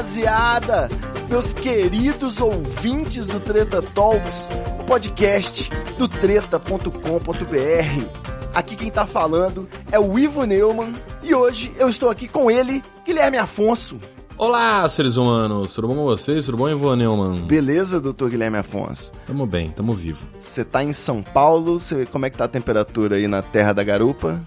Rapaziada! Meus queridos ouvintes do Treta Talks, o podcast do treta.com.br. Aqui quem tá falando é o Ivo Neumann e hoje eu estou aqui com ele, Guilherme Afonso. Olá, seres humanos, tudo bom com vocês? Tudo bom, Ivan Neumann? Beleza, doutor Guilherme Afonso? Tamo bem, tamo vivo. Você tá em São Paulo, você- como é que tá a temperatura aí na terra da garupa?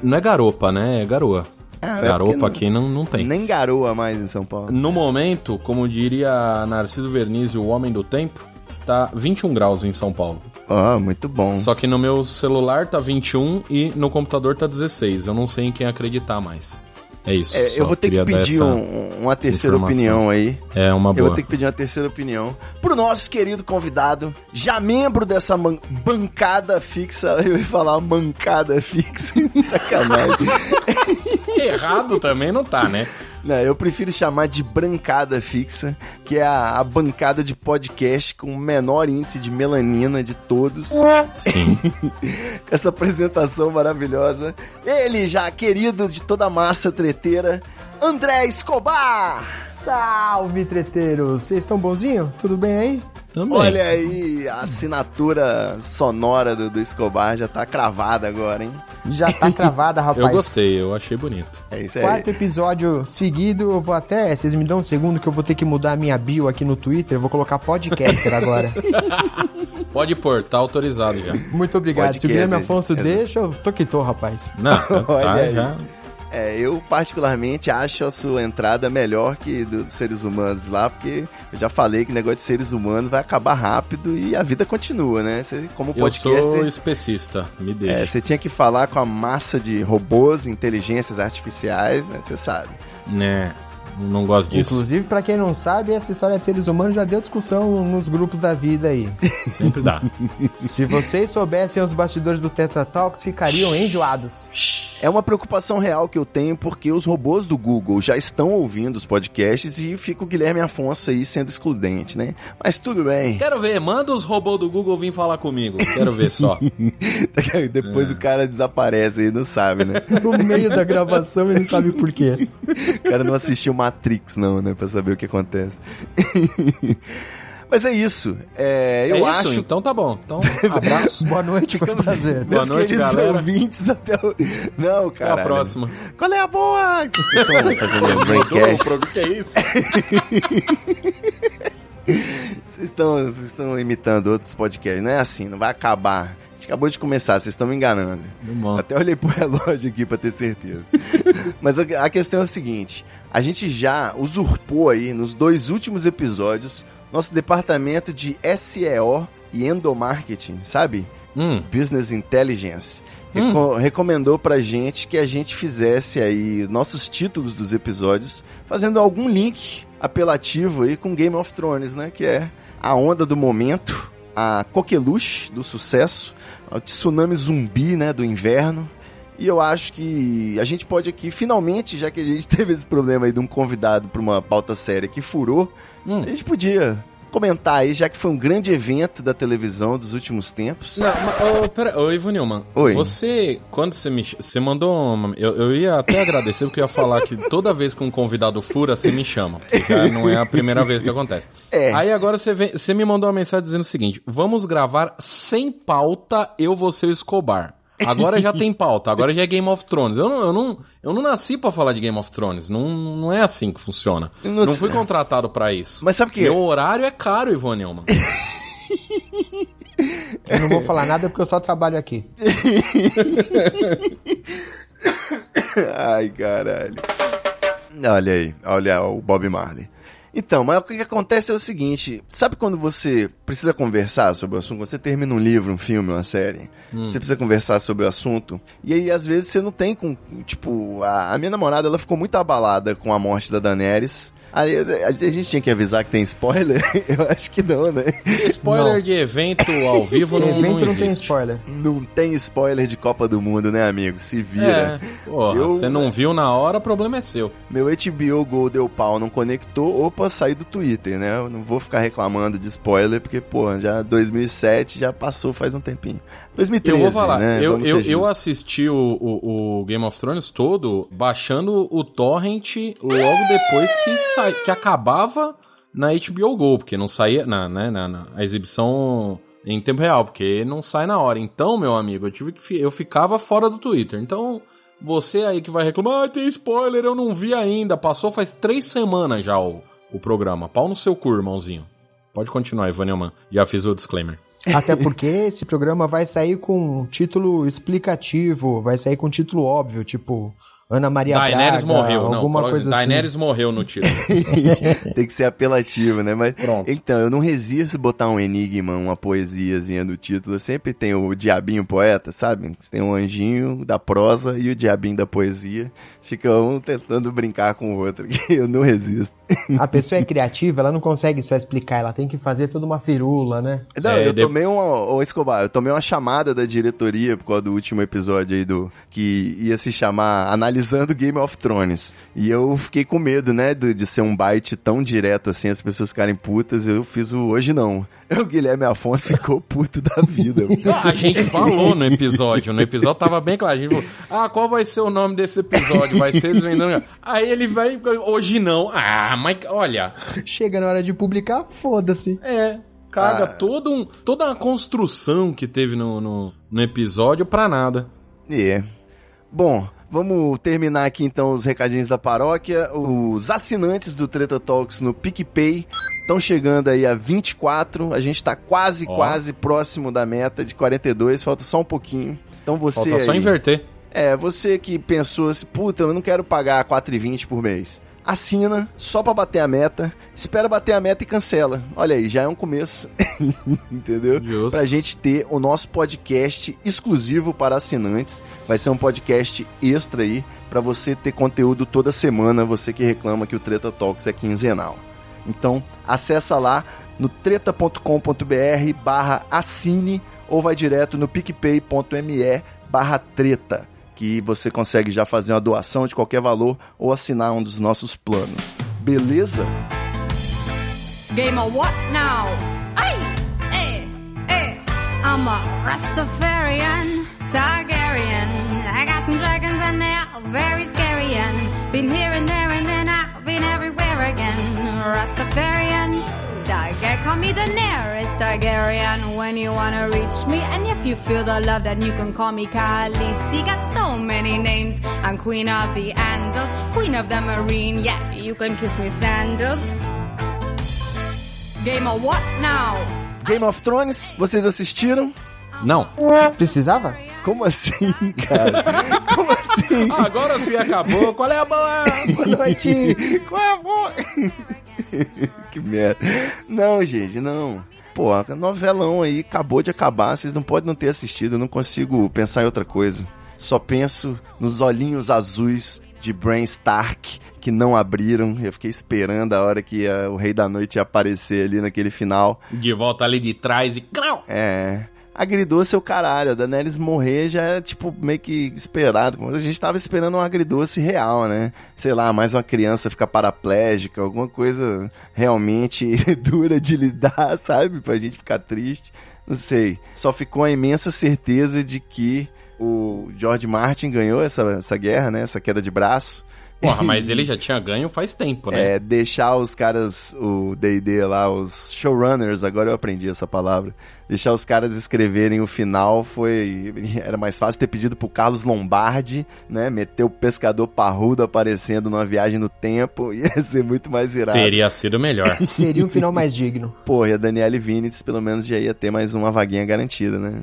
Não é garopa, né? É garoa. Ah, é garopa porque aqui não, não tem. Nem garoa mais em São Paulo. No momento, como diria Narciso Verniz, o homem do tempo, está 21 graus em São Paulo. Ah, muito bom. Só que no meu celular tá 21 e no computador tá 16. Eu não sei em quem acreditar mais. É isso. É, eu vou ter que pedir um- uma terceira opinião aí. É uma Eu boa. vou ter que pedir uma terceira opinião pro nosso querido convidado, já membro dessa bancada fixa. Eu ia falar mancada fixa, sacanagem. Errado também não tá, né? Não, eu prefiro chamar de brancada fixa, que é a, a bancada de podcast com o menor índice de melanina de todos. Sim. com essa apresentação maravilhosa. Ele já querido de toda a massa treteira, André Escobar! Salve, treteiros! Vocês estão bonzinho? Tudo bem aí? Também. Olha aí, a assinatura sonora do, do Escobar já tá cravada agora, hein? Já tá cravada, rapaz. Eu gostei, eu achei bonito. É isso aí. Quarto episódio seguido, eu vou até. Vocês me dão um segundo que eu vou ter que mudar a minha bio aqui no Twitter. Eu vou colocar podcaster agora. Pode pôr, tá autorizado já. Muito obrigado. Se o Podcast, Guilherme Afonso exato. deixa, eu tô que tô, rapaz. Não, tá, Olha aí. já. É, eu particularmente acho a sua entrada melhor que dos seres humanos lá, porque eu já falei que o negócio de seres humanos vai acabar rápido e a vida continua, né? Você, como Eu podcaster, sou especista, me é, deixa. você tinha que falar com a massa de robôs, inteligências artificiais, né? Você sabe. Né, não gosto disso. Inclusive, pra quem não sabe, essa história de seres humanos já deu discussão nos grupos da vida aí. Sempre dá. Se vocês soubessem os bastidores do Tetra Talks, ficariam enjoados. É uma preocupação real que eu tenho porque os robôs do Google já estão ouvindo os podcasts e fica o Guilherme Afonso aí sendo excludente, né? Mas tudo bem. Quero ver, manda os robôs do Google vir falar comigo. Quero ver só. Depois o cara desaparece aí, não sabe, né? No meio da gravação, ele não sabe por quê. O cara não assistiu Matrix, não, né? Pra saber o que acontece. Mas é isso. É, eu é isso? acho. Então tá bom. Então, abraço. Boa noite, foi um prazer. Meus Boa noite, queridos galera. ouvintes até o. Não, Até cara. a próxima. Qual é a boa? Vocês estão fazendo um o que é isso? Vocês estão, vocês estão imitando outros podcasts. Não é assim, não vai acabar. Gente acabou de começar, vocês estão me enganando. Até olhei pro relógio aqui pra ter certeza. Mas a questão é o seguinte: a gente já usurpou aí nos dois últimos episódios nosso departamento de SEO e endomarketing, sabe? Hum, Business Intelligence. Reco- recomendou pra gente que a gente fizesse aí nossos títulos dos episódios, fazendo algum link apelativo aí com Game of Thrones, né? Que é a onda do momento, a coqueluche do sucesso, o tsunami zumbi, né? Do inverno. E eu acho que a gente pode aqui, finalmente, já que a gente teve esse problema aí de um convidado pra uma pauta séria que furou, hum. a gente podia comentar aí, já que foi um grande evento da televisão dos últimos tempos. Não, mas, ô, pera, ô, Ivo Nilman, Oi. você, quando você me, você mandou uma, eu, eu ia até agradecer, porque eu ia falar que toda vez que um convidado fura, você me chama, porque já não é a primeira vez que acontece. É. Aí agora você, vem, você me mandou uma mensagem dizendo o seguinte, vamos gravar sem pauta, eu vou ser o Escobar. Agora já tem pauta, agora já é Game of Thrones. Eu não, eu não, eu não nasci pra falar de Game of Thrones, não, não é assim que funciona. Eu não Não fui contratado pra isso. Mas sabe o que? Meu horário é caro, Ivo Nilman. Eu não vou falar nada porque eu só trabalho aqui. Ai, caralho. Olha aí, olha o Bob Marley. Então, mas o que, acontece é o seguinte: sabe quando você precisa conversar sobre o assunto? Você termina um livro, um filme, uma série, você precisa conversar sobre o assunto. E aí, às vezes, você não tem com. Tipo, a, a minha namorada ela ficou muito abalada com a morte da Daenerys. Aí, a gente tinha que avisar que tem spoiler? Eu acho que não, né? Spoiler Não. de evento ao vivo não, Evento não não, tem spoiler. Não tem spoiler de Copa do Mundo, né, amigo? Se vira. É, porra, Eu- você não viu na hora, o problema é seu. Meu HBO Go deu pau, não conectou, opa, saí do Twitter, né? Eu não vou ficar reclamando de spoiler, porque, pô, já 2007 já passou faz um tempinho. 2013, Eu vou falar, né? eu, eu, eu assisti o, o, o Game of Thrones todo baixando o torrent logo depois que, que acabava na HBO Go, porque não saía na, né, na, na exibição em tempo real, porque não sai na hora. Então, meu amigo, eu tive que eu ficava fora do Twitter. Então, você aí que vai reclamar, ah, tem spoiler, eu não vi ainda. Passou faz três semanas já o, o programa. Pau no seu cu, irmãozinho. Pode continuar, Ivaniaman. Já fiz o disclaimer. Até porque esse programa vai sair com título explicativo, vai sair com título óbvio, tipo Ana Maria Daenerys Braga, morreu, não. alguma coloca- coisa Daenerys morreu no título. Tem que ser apelativo, né? Mas, Pronto. então, eu não resisto botar um enigma, uma poesiazinha no título. Sempre tem o diabinho poeta, sabe? Tem um anjinho da prosa e o diabinho da poesia. Fica um tentando brincar com o outro. Eu não resisto. A pessoa é criativa, ela não consegue só explicar, ela tem que fazer toda uma firula, né? Não, É, eu de- tomei uma, ô Escobar, eu tomei uma chamada da diretoria por causa do último episódio aí do que ia se chamar Analisando Game of Thrones. E eu fiquei com medo, né, de, de ser um bite tão direto assim, as pessoas ficarem putas. Eu fiz o hoje não. O Guilherme Afonso ficou puto da vida. A gente falou no episódio, no episódio tava bem claro. A gente falou, ah, qual vai ser o nome desse episódio? Vai ser eles vendendo. Aí ele vai, hoje não. Ah, mas olha, Chega na hora de publicar, foda-se. é, caga Ah. todo um, toda a construção que teve no, no, no episódio pra nada. É. Bom, vamos terminar aqui então os recadinhos da paróquia. Os assinantes do Treta Talks no PicPay estão chegando aí a 24. A gente tá quase, Ó. quase próximo da meta de 42. Falta só um pouquinho. Então você Falta só aí- inverter. É, você que pensou assim, puta, eu não quero pagar 4,20 por mês. Assina, só pra bater a meta, espera bater a meta e cancela. Olha aí, já é um começo. Entendeu? Justo. Pra gente ter o nosso podcast exclusivo para assinantes. Vai ser um podcast extra aí, pra você ter conteúdo toda semana, você que reclama que o Treta Talks é quinzenal. Então, acessa lá no treta.com.br barra assine ou vai direto no picpay.me barra treta, que você consegue já fazer uma doação de qualquer valor ou assinar um dos nossos planos. Beleza? Game of what now? Ay, eh, eh. I'm a Rastafarian, Targaryen. I got some dragons and they're very scary. And been here and there and then I've been everywhere again. Rastafarian, Targaryen. Call me the nearest Targaryen when you wanna reach me. And if you feel the love, then you can call me Khaleesi. Got so many names. I'm Queen of the Andals, Queen of the Marine. Yeah, you can kiss me sandals. Game of what now? Game of Thrones, vocês assistiram? Não. Precisava? Como assim, cara? Como assim? Agora sim acabou. Qual é a boa? Boa noite! Qual é a boa? que merda. Não, gente, não. Pô, a novelão aí acabou de acabar, vocês não podem não ter assistido, eu não consigo pensar em outra coisa. Só penso nos olhinhos azuis de Bran Stark que não abriram. Eu fiquei esperando a hora que ah, o Rei da Noite ia aparecer ali naquele final. De volta ali de trás e. É. Agridoce é o caralho. A Daenerys morrer já era, tipo, meio que esperado. A gente tava esperando um agridoce real, né? Sei lá, mais uma criança ficar paraplégica, alguma coisa realmente dura de lidar, sabe? Pra gente ficar triste. Não sei. Só ficou a imensa certeza de que o George Martin ganhou essa, essa guerra, né? Essa queda de braço. Porra, mas ele já tinha ganho faz tempo, né? É, deixar os caras, o D&D lá, os showrunners, agora eu aprendi essa palavra, deixar os caras escreverem o final foi, era mais fácil ter pedido pro Carlos Lombardi, né, meter o pescador parrudo aparecendo numa viagem no tempo, ia ser muito mais irado. Teria sido melhor. E seria um final mais digno. Porra, e a Daniele Vinitz pelo menos já ia ter mais uma vaguinha garantida, né?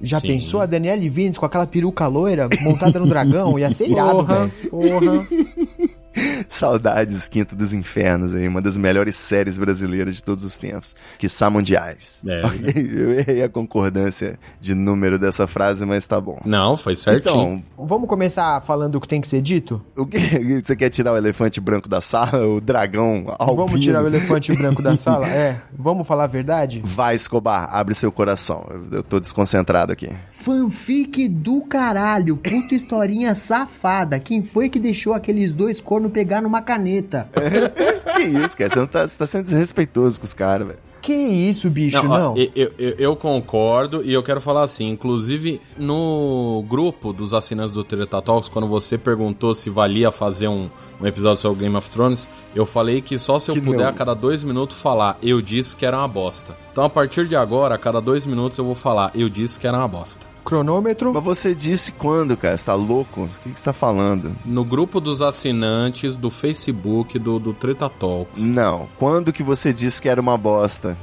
Já Sim. pensou a Danielle Vinitz com aquela peruca loira montada no dragão? Ia ser irado, Porra, velho. porra. Saudades Quinto dos Infernos aí, uma das melhores séries brasileiras de todos os tempos, que são mundiais. É. Eu errei a concordância de número dessa frase, mas tá bom. Não, foi certinho. Então, Vamos começar falando o que tem que ser dito? o que você quer tirar o elefante branco da sala, o dragão albino? Vamos tirar o elefante branco da sala? É, vamos falar a verdade? Vai, Escobar, abre seu coração. Eu, eu tô desconcentrado aqui. Fanfic do caralho, puta historinha safada. Quem foi que deixou aqueles dois cornos pegar numa caneta? que isso, cara? Você, não tá, você tá sendo desrespeitoso com os caras, velho. Que isso, bicho, Não, ó, não. Eu, eu- eu concordo e eu quero falar assim, inclusive no grupo dos assinantes do Treta Talks, quando você perguntou se valia fazer um, um episódio sobre Game of Thrones, eu falei que só se eu Que puder não. a cada dois minutos falar, eu disse que era uma bosta. Então a partir de agora, a cada dois minutos eu vou falar, eu disse que era uma bosta. Cronômetro. Mas você disse quando, cara? Você tá louco? O que, que você tá falando? No grupo dos assinantes do Facebook do, do Treta Talks. Não. Quando que você disse que era uma bosta?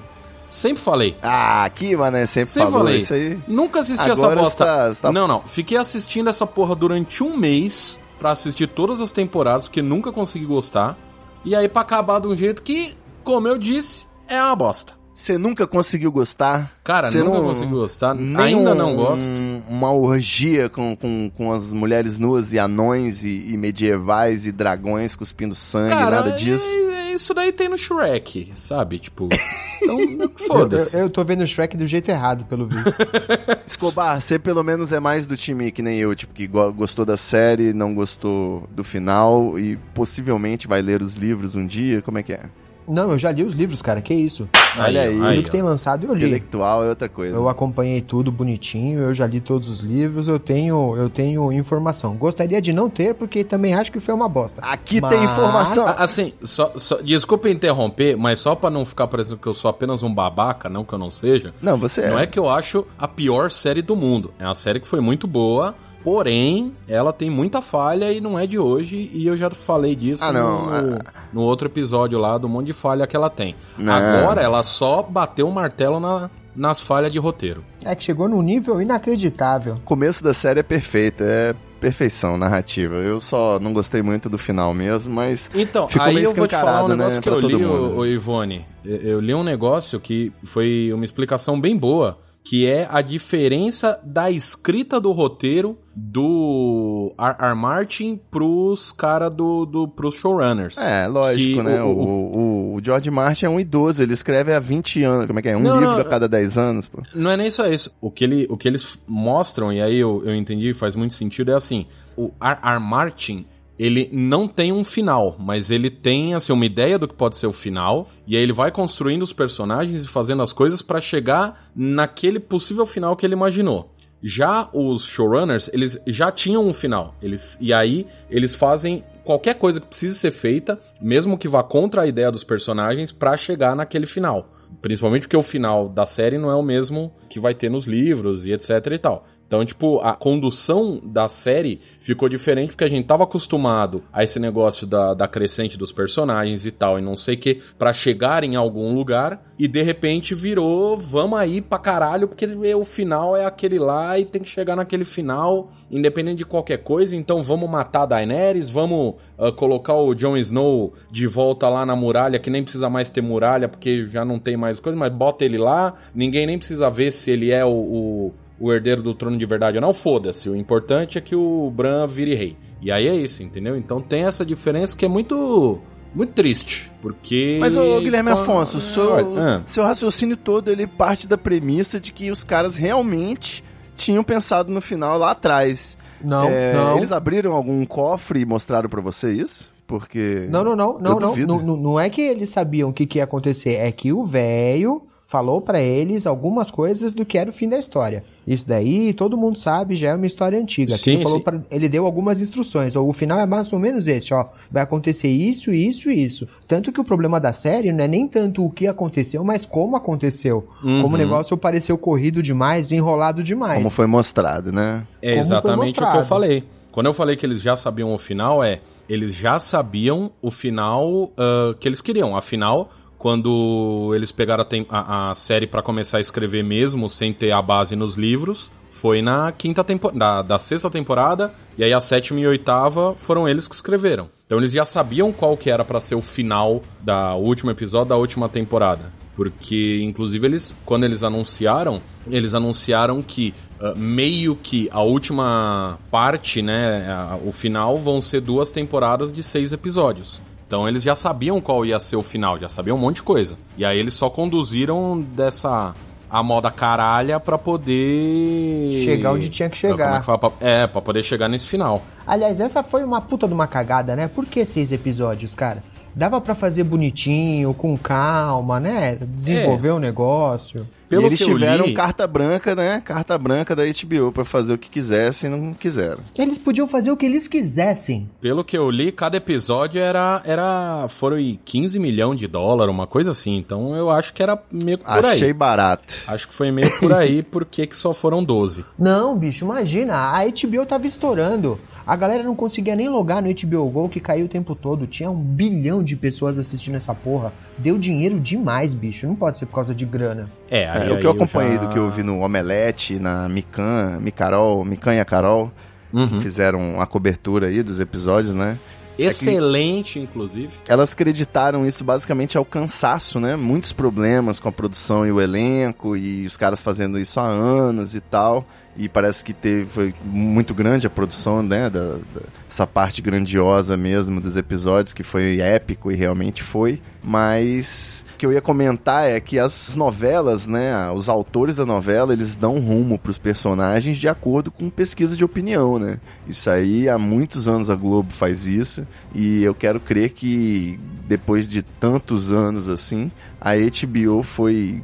Sempre falei. Ah, aqui, mané, sempre Sempre falou falei. isso aí. Nunca assisti Agora essa bosta. você tá- você tá- Não, não. Fiquei assistindo essa porra durante um mês pra assistir todas as temporadas, porque nunca consegui gostar. E aí pra acabar de um jeito que, como eu disse, é uma bosta. Você nunca conseguiu gostar? Cara, Você nunca não- consegui gostar. Ainda um- não gosto. Uma orgia com, com, com as mulheres nuas e anões e, e medievais e dragões cuspindo sangue, Cara, nada disso. é- isso daí tem no Shrek, sabe? Tipo, então Eu, foda-se. eu, eu tô vendo o Shrek do jeito errado, pelo visto. Escobar, você pelo menos é mais do time que nem eu, tipo, que go- gostou da série, não gostou do final e possivelmente vai ler os livros um dia, como é que é? Não, eu já li os livros, cara, que isso. olha aí. Tudo que tem lançado eu li. Intelectual é outra coisa. Eu acompanhei tudo bonitinho, eu já li todos os livros, eu tenho, eu tenho informação. Gostaria de não ter, porque também acho que foi uma bosta. Aqui Mas- tem informação. Assim, só, só- desculpa interromper, mas só pra não ficar parecendo que eu sou apenas um babaca, não que eu não seja. Não, você é. Não é que eu acho a pior série do mundo. É uma série que foi muito boa, porém, ela tem muita falha e não é de hoje. E eu já falei disso Ah, não, no, no outro episódio lá do monte de falha que ela tem. Não. Agora ela só bateu o martelo na- nas falhas de roteiro. É que chegou num nível inacreditável. O começo da série é perfeito, é perfeição narrativa. Eu só não gostei muito do final mesmo, mas Então, Ficou aí meio eu vou te falar um né, negócio que pra eu todo li, o, o Ivone. Eu, eu li um negócio que foi uma explicação bem boa, que é a diferença da escrita do roteiro do R. R. Martin pros cara do, do pros showrunners. é, lógico, Que né? o- O, o, George Martin é um idoso, ele escreve há 20 anos, como é que é? Um Não, livro não, a cada 10 anos, pô. Não é nem só isso. O que, ele, o que eles mostram, e aí eu, eu entendi e faz muito sentido, é assim: o R. R. Martin. Ele não tem um final, mas ele tem assim uma ideia do que pode ser o final, e aí ele vai construindo os personagens e fazendo as coisas pra chegar naquele possível final que ele imaginou. Já os showrunners, eles já tinham um final. Eles, e aí eles fazem qualquer coisa que precise ser feita, mesmo que vá contra a ideia dos personagens, pra chegar naquele final. Principalmente porque o final da série não é o mesmo que vai ter nos livros e etc e tal. Então, tipo, a condução da série ficou diferente porque a gente tava acostumado a esse negócio da, da crescente dos personagens e tal, e não sei o que, pra chegar em algum lugar, e de repente virou, vamos aí pra caralho, porque o final é aquele lá e tem que chegar naquele final, independente de qualquer coisa, então vamos matar a Daenerys, vamos ah, colocar o Jon Snow de volta lá na muralha, que nem precisa mais ter muralha, porque já não tem mais coisa, mas bota ele lá, ninguém nem precisa ver se ele é o, o, o herdeiro do trono de verdade ou não, foda-se, o importante é que o Bran vire rei. E aí é isso, entendeu? Então tem essa diferença que é muito muito triste, porque Mas, ô, Guilherme Afonso, seu, Ah. seu raciocínio todo, ele parte da premissa de que os caras realmente tinham pensado no final lá atrás. Não, É, não. Eles abriram algum cofre e mostraram pra você isso? Porque... Não, não, não, não, não, não. Não é que eles sabiam o que, que ia acontecer, é que o velho falou pra eles algumas coisas do que era o fim da história. Isso daí, todo mundo sabe, já é uma história antiga. Sim, ele, falou sim. pra- ele deu algumas instruções. O final é mais ou menos esse, ó. Vai acontecer isso, isso e isso. Tanto que o problema da série não é nem tanto o que aconteceu, mas como aconteceu. Uhum. Como o negócio pareceu corrido demais, enrolado demais. Como foi mostrado, né? É exatamente o que eu falei. Quando eu falei que eles já sabiam o final, é. Eles já sabiam o final ah, que eles queriam. Afinal, quando eles pegaram a, a- série pra começar a escrever mesmo, sem ter a base nos livros, foi na quinta temporada. Da, sexta temporada, e aí a sétima e oitava foram eles que escreveram. Então eles já sabiam qual que era pra ser o final da último episódio da última temporada. Porque, inclusive, eles, quando eles anunciaram, eles anunciaram que ah, meio que a última parte, né, a- o final, vão ser duas temporadas de seis episódios. Então eles já sabiam qual ia ser o final, já sabiam um monte de coisa. E aí eles só conduziram dessa a moda caralha pra poder Chegar onde tinha que chegar. É, fala? Pra- é, pra poder chegar nesse final. Aliás, essa foi uma puta de uma cagada, né? Por que seis episódios, cara? Dava pra fazer bonitinho, com calma, né? Desenvolver o negócio. Pelo e eles tiveram li- carta branca, né? Carta branca da HBO pra fazer o que quisessem e não quiseram. Eles podiam fazer o que eles quisessem. Pelo que eu li, cada episódio era. era foram aí 15 milhões de dólares, uma coisa assim. Então eu acho que era meio que por Achei aí. barato. Acho que foi meio por aí, porque que só foram 12. Não, bicho, imagina, a HBO tava estourando. A galera não conseguia nem logar no HBO Go, que caiu o tempo todo. Tinha um bilhão de pessoas assistindo essa porra. Deu dinheiro demais, bicho. Não pode ser por causa de grana. É, aí, É, o que eu acompanhei já- do que eu vi no Omelete, na Mican, Micarol, Mican e a Carol, Uhum. que fizeram a cobertura aí dos episódios, né? Excelente, inclusive. Elas acreditaram isso basicamente ao cansaço, né? Muitos problemas com a produção e o elenco, e os caras fazendo isso há anos e tal. E parece que teve, foi muito grande a produção, né? Da, da- essa parte grandiosa mesmo dos episódios, que foi épico e realmente foi. Mas o que eu ia comentar é que as novelas, né? Os autores da novela, eles dão rumo pros personagens de acordo com pesquisa de opinião, né? Isso aí há muitos anos a Globo faz isso. E eu quero crer que depois de tantos anos assim, a HBO foi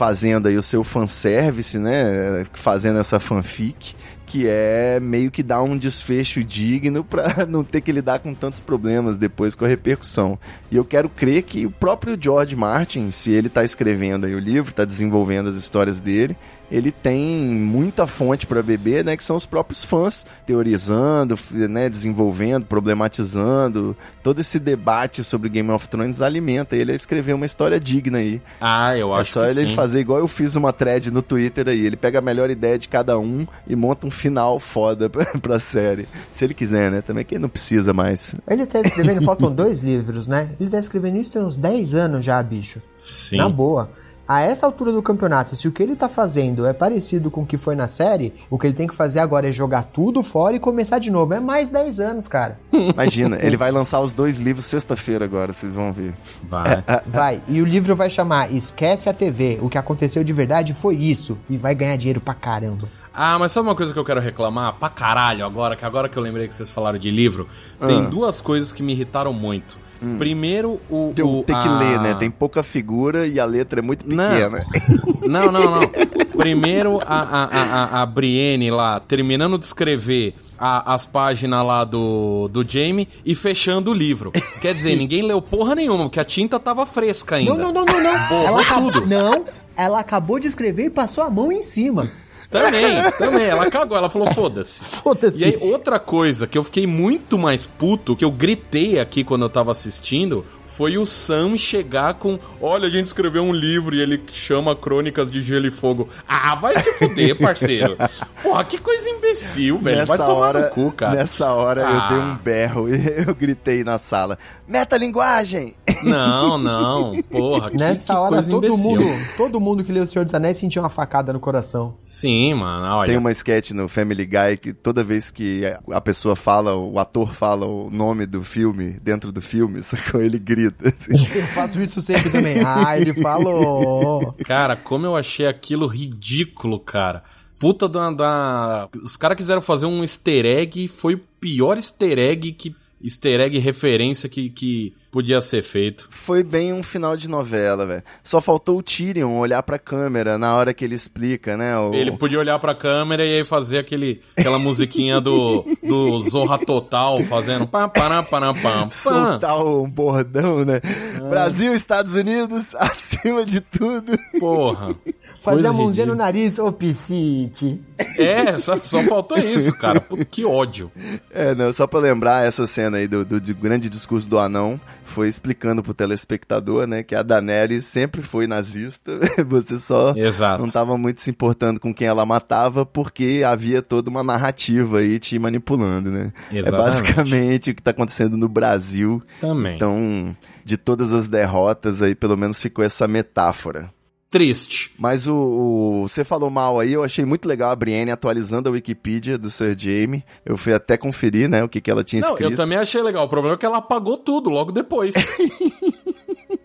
fazendo aí o seu fanservice, né? Fazendo essa fanfic, que é meio que dar um desfecho digno pra não ter que lidar com tantos problemas depois com a repercussão. E eu quero crer que o próprio George Martin, se ele tá escrevendo aí o livro, tá desenvolvendo as histórias dele, ele tem muita fonte para beber, né, que são os próprios fãs teorizando, né, desenvolvendo, problematizando, todo esse debate sobre Game of Thrones alimenta ele a escrever uma história digna aí. Ah, eu É acho só que ele sim. fazer igual eu fiz uma thread no Twitter aí. Ele pega a melhor ideia de cada um e monta um final foda pra, pra série. Se ele quiser, né? Também que ele não precisa mais. Ele tá escrevendo, faltam dois livros, né? Ele tá escrevendo isso tem uns 10 anos já, bicho. Sim. Na boa. A essa altura do campeonato, se o que ele tá fazendo é parecido com o que foi na série, o que ele tem que fazer agora é jogar tudo fora e começar de novo. É mais 10 anos, cara. Imagina, ele vai lançar os dois livros sexta-feira agora, vocês vão ver. Vai. Vai. E o livro vai chamar Esquece a TV. O que aconteceu de verdade foi isso. E vai ganhar dinheiro pra caramba. Ah, mas sabe uma coisa que eu quero reclamar? Pra caralho agora, que agora que eu lembrei que vocês falaram de livro, tem Ah. duas coisas que me irritaram muito. Primeiro, o. Tem, o- tem que a- ler, né? Tem pouca figura e a letra é muito pequena. Não, não, não. Primeiro, a, a, a, a- a Brienne lá, terminando de escrever a- as páginas lá do, do Jamie e fechando o livro. Quer dizer, ninguém leu porra nenhuma, porque a tinta tava fresca ainda. Não, não, não, não, não. Borrou Ela acabou, tudo. não, ela acabou de escrever e passou a mão em cima. Também, também. Ela cagou, ela falou, foda-se. Foda-se. E aí, outra coisa que eu fiquei muito mais puto, que eu gritei aqui quando eu tava assistindo, foi o Sam chegar com: Olha, a gente escreveu um livro e ele chama Crônicas de Gelo e Fogo. Ah, vai se fuder, parceiro. Porra, que coisa imbecil, velho. Vai tomar hora, no cu, cara. Nessa hora Ah. eu dei um berro e eu gritei na sala: Metalinguagem! Não, não. Porra, que, Nessa que hora coisa todo imbecil. mundo, todo mundo que leu O Senhor dos Anéis sentiu uma facada no coração. Sim, mano. Olha. Tem uma sketch no Family Guy que toda vez que a pessoa fala, o ator fala o nome do filme dentro do filme, sacou? Ele grita. assim. Eu faço isso sempre também. Ah, ele falou. Cara, como eu achei aquilo ridículo, cara. Puta da. da... Os caras quiseram fazer um easter egg, foi o pior easter egg que. Easter egg referência que, que podia ser feito. Foi bem um final de novela, velho. Só faltou o Tyrion olhar pra câmera na hora que ele explica, né? O... Ele podia olhar pra câmera e aí fazer aquele, aquela musiquinha do, do Zorra Total, fazendo pam, pam, pam, pam. soltar um bordão, né? Brasil, Estados Unidos, acima de tudo. Porra. Fazer Coisa a mãozinha no nariz, ô Piscite. É, só, só faltou isso, cara. Pô, que ódio. É, não, só pra lembrar essa cena aí do, do, de grande discurso do anão, foi explicando pro telespectador, né, que a Daenerys sempre foi nazista, você só Exato. não tava muito se importando com quem ela matava, porque havia toda uma narrativa aí te manipulando, né? É Exatamente. basicamente o que tá acontecendo no Brasil. Também. Então, de todas as derrotas aí, pelo menos ficou essa metáfora. Triste. Mas o, o- você falou mal aí, eu achei muito legal a Brienne atualizando a Wikipedia do Sir Jaime. Eu fui até conferir, né, o que, que ela tinha Não, escrito. eu também achei legal. O problema é que ela apagou tudo logo depois.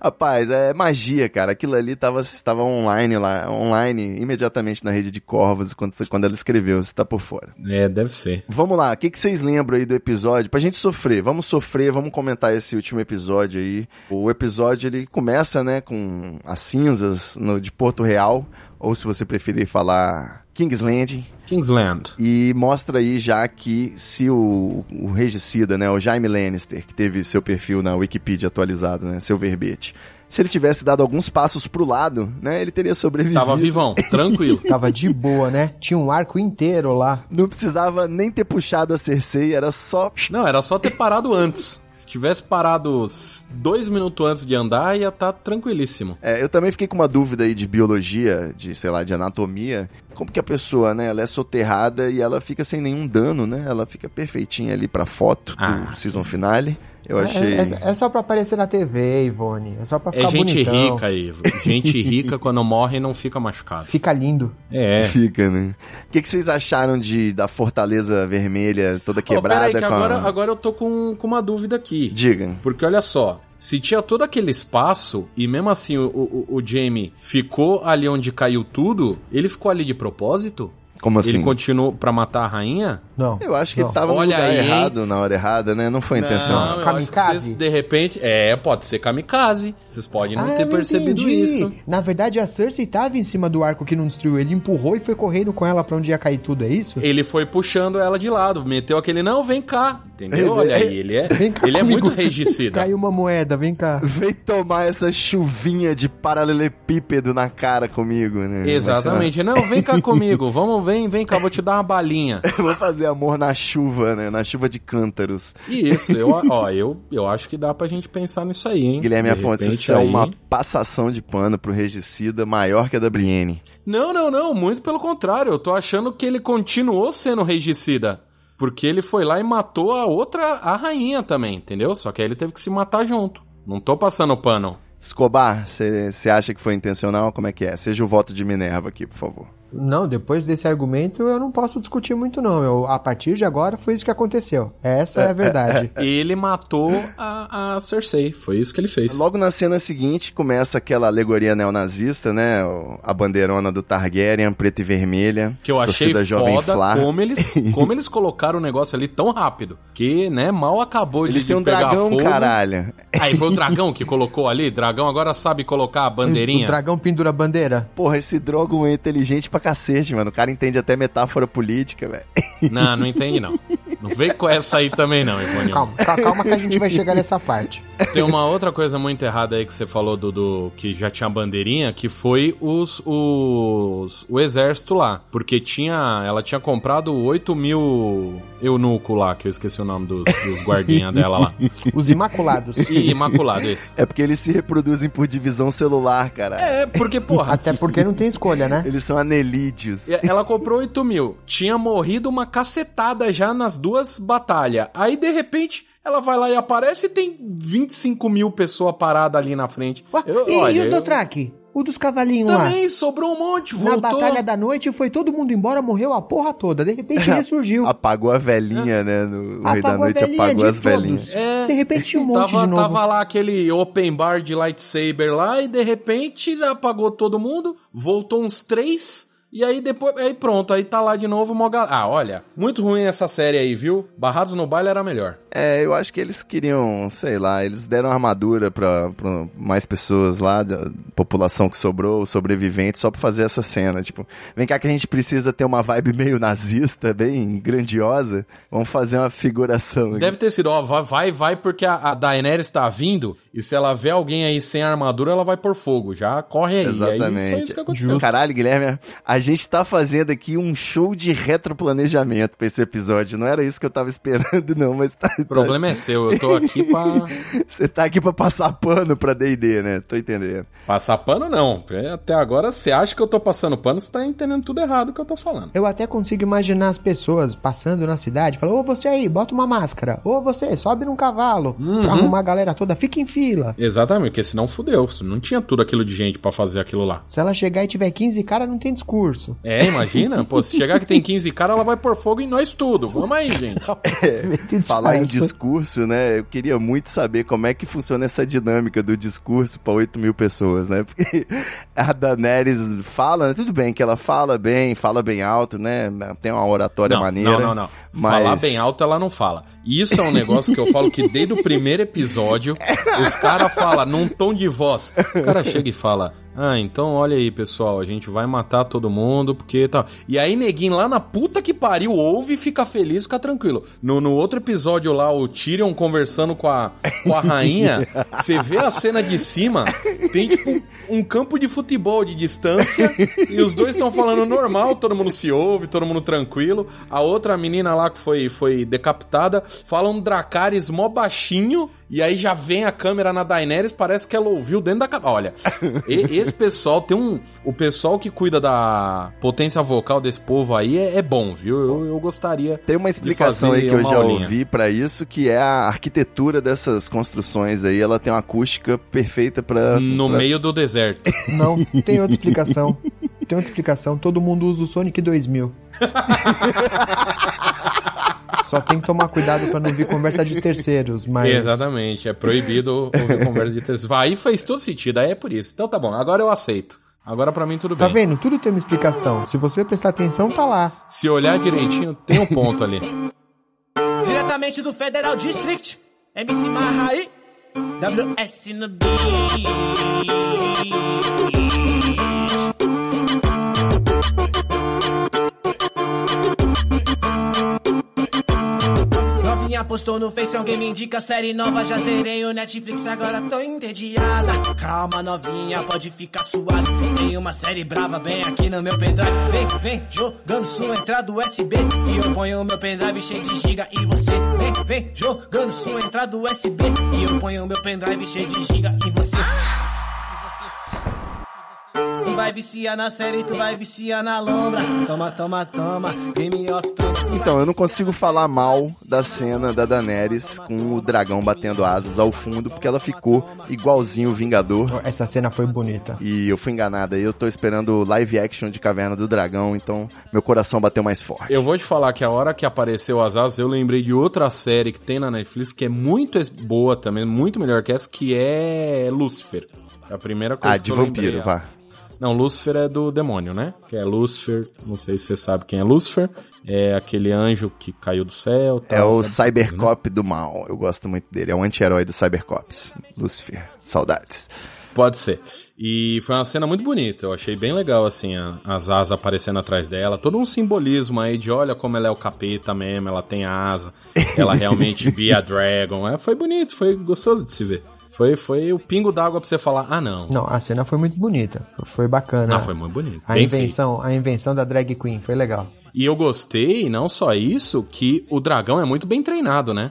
Rapaz, é magia, cara. Aquilo ali tava, tava online lá, online, imediatamente na rede de Corvos, quando, quando ela escreveu, você tá por fora. é, deve ser. Vamos lá, o que, que vocês lembram aí do episódio? Pra gente sofrer, vamos sofrer, vamos comentar esse último episódio aí. O episódio, ele começa, né, com as cinzas no, de Porto Real, ou se você preferir falar Kingsland, Kingsland. e mostra aí já que se o, o regicida, né, o Jaime Lannister, que teve seu perfil na Wikipedia atualizado, né, seu verbete, se ele tivesse dado alguns passos pro lado, né, ele teria sobrevivido. Tava vivão, tranquilo. Tava de boa, né? Tinha um arco inteiro lá. Não precisava nem ter puxado a Cersei, era só Não, era só ter parado antes. Se tivesse parado dois minutos antes de andar, ia estar tranquilíssimo. É, eu também fiquei com uma dúvida aí de biologia, de, sei lá, de anatomia. Como que a pessoa, né, ela é soterrada e ela fica sem nenhum dano, né? Ela fica perfeitinha ali pra foto Ah, do season finale. Eu É- achei... É, é só pra aparecer na TV, Ivone. É só pra É ficar gente bonitão. rica, Ivo. Gente rica quando morre não fica machucado. Fica lindo. É. Fica, né? O que, que vocês acharam de, da Fortaleza Vermelha toda quebrada? peraí, que a- agora, agora eu tô com, com uma dúvida aqui. Diga. Porque olha só, se tinha todo aquele espaço e mesmo assim o, o, o Jamie ficou ali onde caiu tudo, ele ficou ali de propósito? Como assim? Ele continuou pra matar a rainha? Não. Eu acho que não. ele tava Olha no lugar aí, hein? errado, na hora errada, né? Não foi intencional. Não, eu acho que Kamikaze? vocês, de repente. É, pode ser kamikaze. Vocês podem não Ah, ter percebido entendi. isso. Na verdade, a Cersei tava em cima do arco que não destruiu. Ele empurrou e foi correndo com ela pra onde ia cair tudo, é isso? Ele foi puxando ela de lado, meteu aquele, não, vem cá. Entendeu? Olha aí, ele é, ele é muito regicida. Caiu uma moeda, vem cá. Vem tomar essa chuvinha de paralelepípedo na cara comigo, né? Exatamente. Não, vem cá comigo. Vamos, vem, vem cá, vou te dar uma balinha. Uma- Vou fazer amor na chuva, né? Na chuva de cântaros. Isso, eu, ó, eu, eu acho que dá pra gente pensar nisso aí, hein? Guilherme Afonso, isso é aí- uma passação de pano pro regicida maior que a da Brienne. Não, não, não, muito pelo contrário. Eu tô achando que ele continuou sendo regicida. Porque ele foi lá e matou a outra, a rainha também, entendeu? Só que aí ele teve que se matar junto. Não tô passando pano. Escobar, você acha que foi intencional? Como é que é? Seja o voto de Minerva aqui, por favor. Não, depois desse argumento eu não posso discutir muito não. Eu, a partir de agora foi isso que aconteceu. Essa é a verdade. Ele matou a, a Cersei. Foi isso que ele fez. Logo na cena seguinte começa aquela alegoria neonazista, né? A bandeirona do Targaryen, preta e vermelha. Que eu achei Jovem foda Flá. como eles, como eles colocaram o negócio ali tão rápido. Que, né, mal acabou de, Eles têm de um pegar dragão, fogo. caralho. Aí foi o dragão que colocou ali. Dragão agora sabe colocar a bandeirinha. O dragão pendura a bandeira. Porra, esse Drogon é inteligente pra cacete, mano. O cara entende até metáfora política, velho. Não, não entendi não. Não vem com essa aí também não, Ivone. Calma, ca- calma que a gente vai chegar nessa parte. Tem uma outra coisa muito errada aí que você falou do, do- que já tinha bandeirinha, que foi os, os o exército lá, porque tinha ela tinha comprado 8 mil eunuco lá, que eu esqueci o nome dos, dos guardinha dela lá. Os Imaculados. E imaculado esse. É porque eles se reproduzem por divisão celular, cara. É, porque porra, Até porque não tem escolha, né? Eles são anelídeos. Ela comprou 8 mil. Tinha morrido uma cacetada já nas duas batalhas. Aí, de repente, ela vai lá e aparece e tem 25 mil pessoas paradas ali na frente. Ué, Eu- e, olha, e os eu- Dothraki? O dos cavalinhos lá? Também sobrou um monte, Na voltou. batalha da noite foi todo mundo embora, morreu a porra toda. De repente ressurgiu. Apagou a velhinha, né? No, o Rei da Apagou a Noite velhinha apagou de as todos. velhinhas. É, De repente tinha um monte tava, de novo. tava lá aquele open bar de lightsaber lá e de repente apagou todo mundo, voltou uns três E aí depois, aí pronto, aí tá lá de novo mó gal- Ah, olha, muito ruim essa série aí, viu? Barrados no baile era melhor. É, eu acho que eles queriam, sei lá, eles deram armadura pra, pra mais pessoas lá, da população que sobrou, sobreviventes, só pra fazer essa cena. Tipo, vem cá que a gente precisa ter uma vibe meio nazista, bem grandiosa. Vamos fazer uma figuração aqui. Deve ter sido, ó, vai, vai, vai, porque a, a Daenerys tá vindo, e se ela vê alguém aí sem armadura, ela vai por fogo. Já corre aí. Aí foi Exatamente. isso que aconteceu. Caralho, Guilherme, a gente tá fazendo aqui um show de retroplanejamento pra esse episódio. Não era isso que eu tava esperando, não, mas tá, O problema é seu, eu tô aqui pra Você tá aqui pra passar pano pra D&D, né? Tô entendendo. passar pano, não. Até agora, você acha que eu tô passando pano, você tá entendendo tudo errado que eu tô falando. Eu até consigo imaginar as pessoas passando na cidade, falando, ô você aí, bota uma máscara. Ô você, sobe num cavalo. Uhum. Pra arrumar a galera toda, fica em fila. Exatamente, porque senão fudeu. Não tinha tudo aquilo de gente pra fazer aquilo lá. Se ela chegar e tiver 15 caras, não tem discurso. É, imagina? Pô, se chegar que tem 15 caras, ela vai pôr fogo em nós tudo. Vamos aí, gente. Que Falar em discurso, né? Eu queria muito saber como é que funciona essa dinâmica do discurso pra 8 mil pessoas, né? Porque a Daenerys fala, né? tudo bem que ela fala bem, fala bem alto, né? Tem uma oratória Não, maneira. não, não, não. mas- Falar bem alto ela não fala. Isso é um negócio que eu falo que desde o primeiro episódio, os caras falam num tom de voz. O cara chega e fala. Ah, então olha aí, pessoal, a gente vai matar todo mundo, porque tal. E aí, neguinho lá na puta que pariu, ouve e fica feliz, fica tranquilo. No, no outro episódio lá, o Tyrion conversando com a, com a rainha, você vê a cena de cima, tem tipo um campo de futebol de distância, e os dois estão falando normal, todo mundo se ouve, todo mundo tranquilo. A outra menina lá que foi, foi decapitada fala um Dracarys mó baixinho, e aí já vem a câmera na Daenerys, parece que ela ouviu dentro da. Olha, e- esse pessoal tem um. O pessoal que cuida da potência vocal desse povo aí é, é bom, viu? Eu, eu gostaria. Tem uma explicação fazer aí que eu já aulinha. ouvi pra isso, que é a arquitetura dessas construções aí, ela tem uma acústica perfeita pra... No pra- meio do deserto. Não, tem outra explicação. Tem outra explicação. Todo mundo usa o Sonic 2000. Só tem que tomar cuidado pra não ouvir conversa de terceiros, mas... Exatamente, é proibido ouvir conversa de terceiro. Vai, Aí fez todo sentido, aí é por isso. Então tá bom, agora eu aceito. Agora pra mim tudo Tá bem. vendo? Tudo tem uma explicação. Se você prestar atenção, tá lá. Se olhar direitinho, tem um ponto ali. Diretamente do Federal District, MC Marra aí, WS no beat. Novinha postou no Face, alguém me indica série nova. Já zerei o Netflix, agora tô entediada. Calma, novinha, pode ficar suave. Tem uma série brava bem aqui no meu pendrive. Vem, vem, jogando sua entrada USB. E eu ponho meu pendrive cheio de giga. E você, vem, vem, jogando sua entrada USB. E eu ponho meu pendrive cheio de giga. E você. Tu vai viciar na série, tu vai viciar na lombra. Toma, toma, toma. Game of Thrones. tu vai Então, eu não consigo falar mal da cena da Daenerys com o dragão batendo asas ao fundo, porque ela ficou igualzinho o Vingador. Essa cena foi bonita. E eu fui enganado aí, eu tô esperando o live action de Caverna do Dragão, então meu coração bateu mais forte. Eu vou te falar que a hora que apareceu as asas, eu lembrei de outra série que tem na Netflix que é muito boa também, muito melhor que essa, que é Lucifer. É a primeira coisa Ah, que de eu lembrei, vampiro, ó. vá. Não, Lúcifer é do demônio, né? Que é Lúcifer, não sei se você sabe quem é Lúcifer. É aquele anjo que caiu do céu. É tal, o sabe tudo, né? Cybercop do mal, eu gosto muito dele, é um anti-herói do Cybercops. Lucifer, saudades. Pode ser. E foi uma cena muito bonita. Eu achei bem legal, assim, a- as asas aparecendo atrás dela. Todo um simbolismo aí de olha como ela é o capeta mesmo, ela tem asa. Ela realmente via Dragon. É, foi bonito, foi gostoso de se ver. Foi, foi o pingo d'água pra você falar, ah não. Não, a cena foi muito bonita. Foi bacana. Ah, foi muito bonito. A Bem invenção, a invenção da drag queen foi legal. E eu gostei, não só isso, que o dragão é muito bem treinado, né?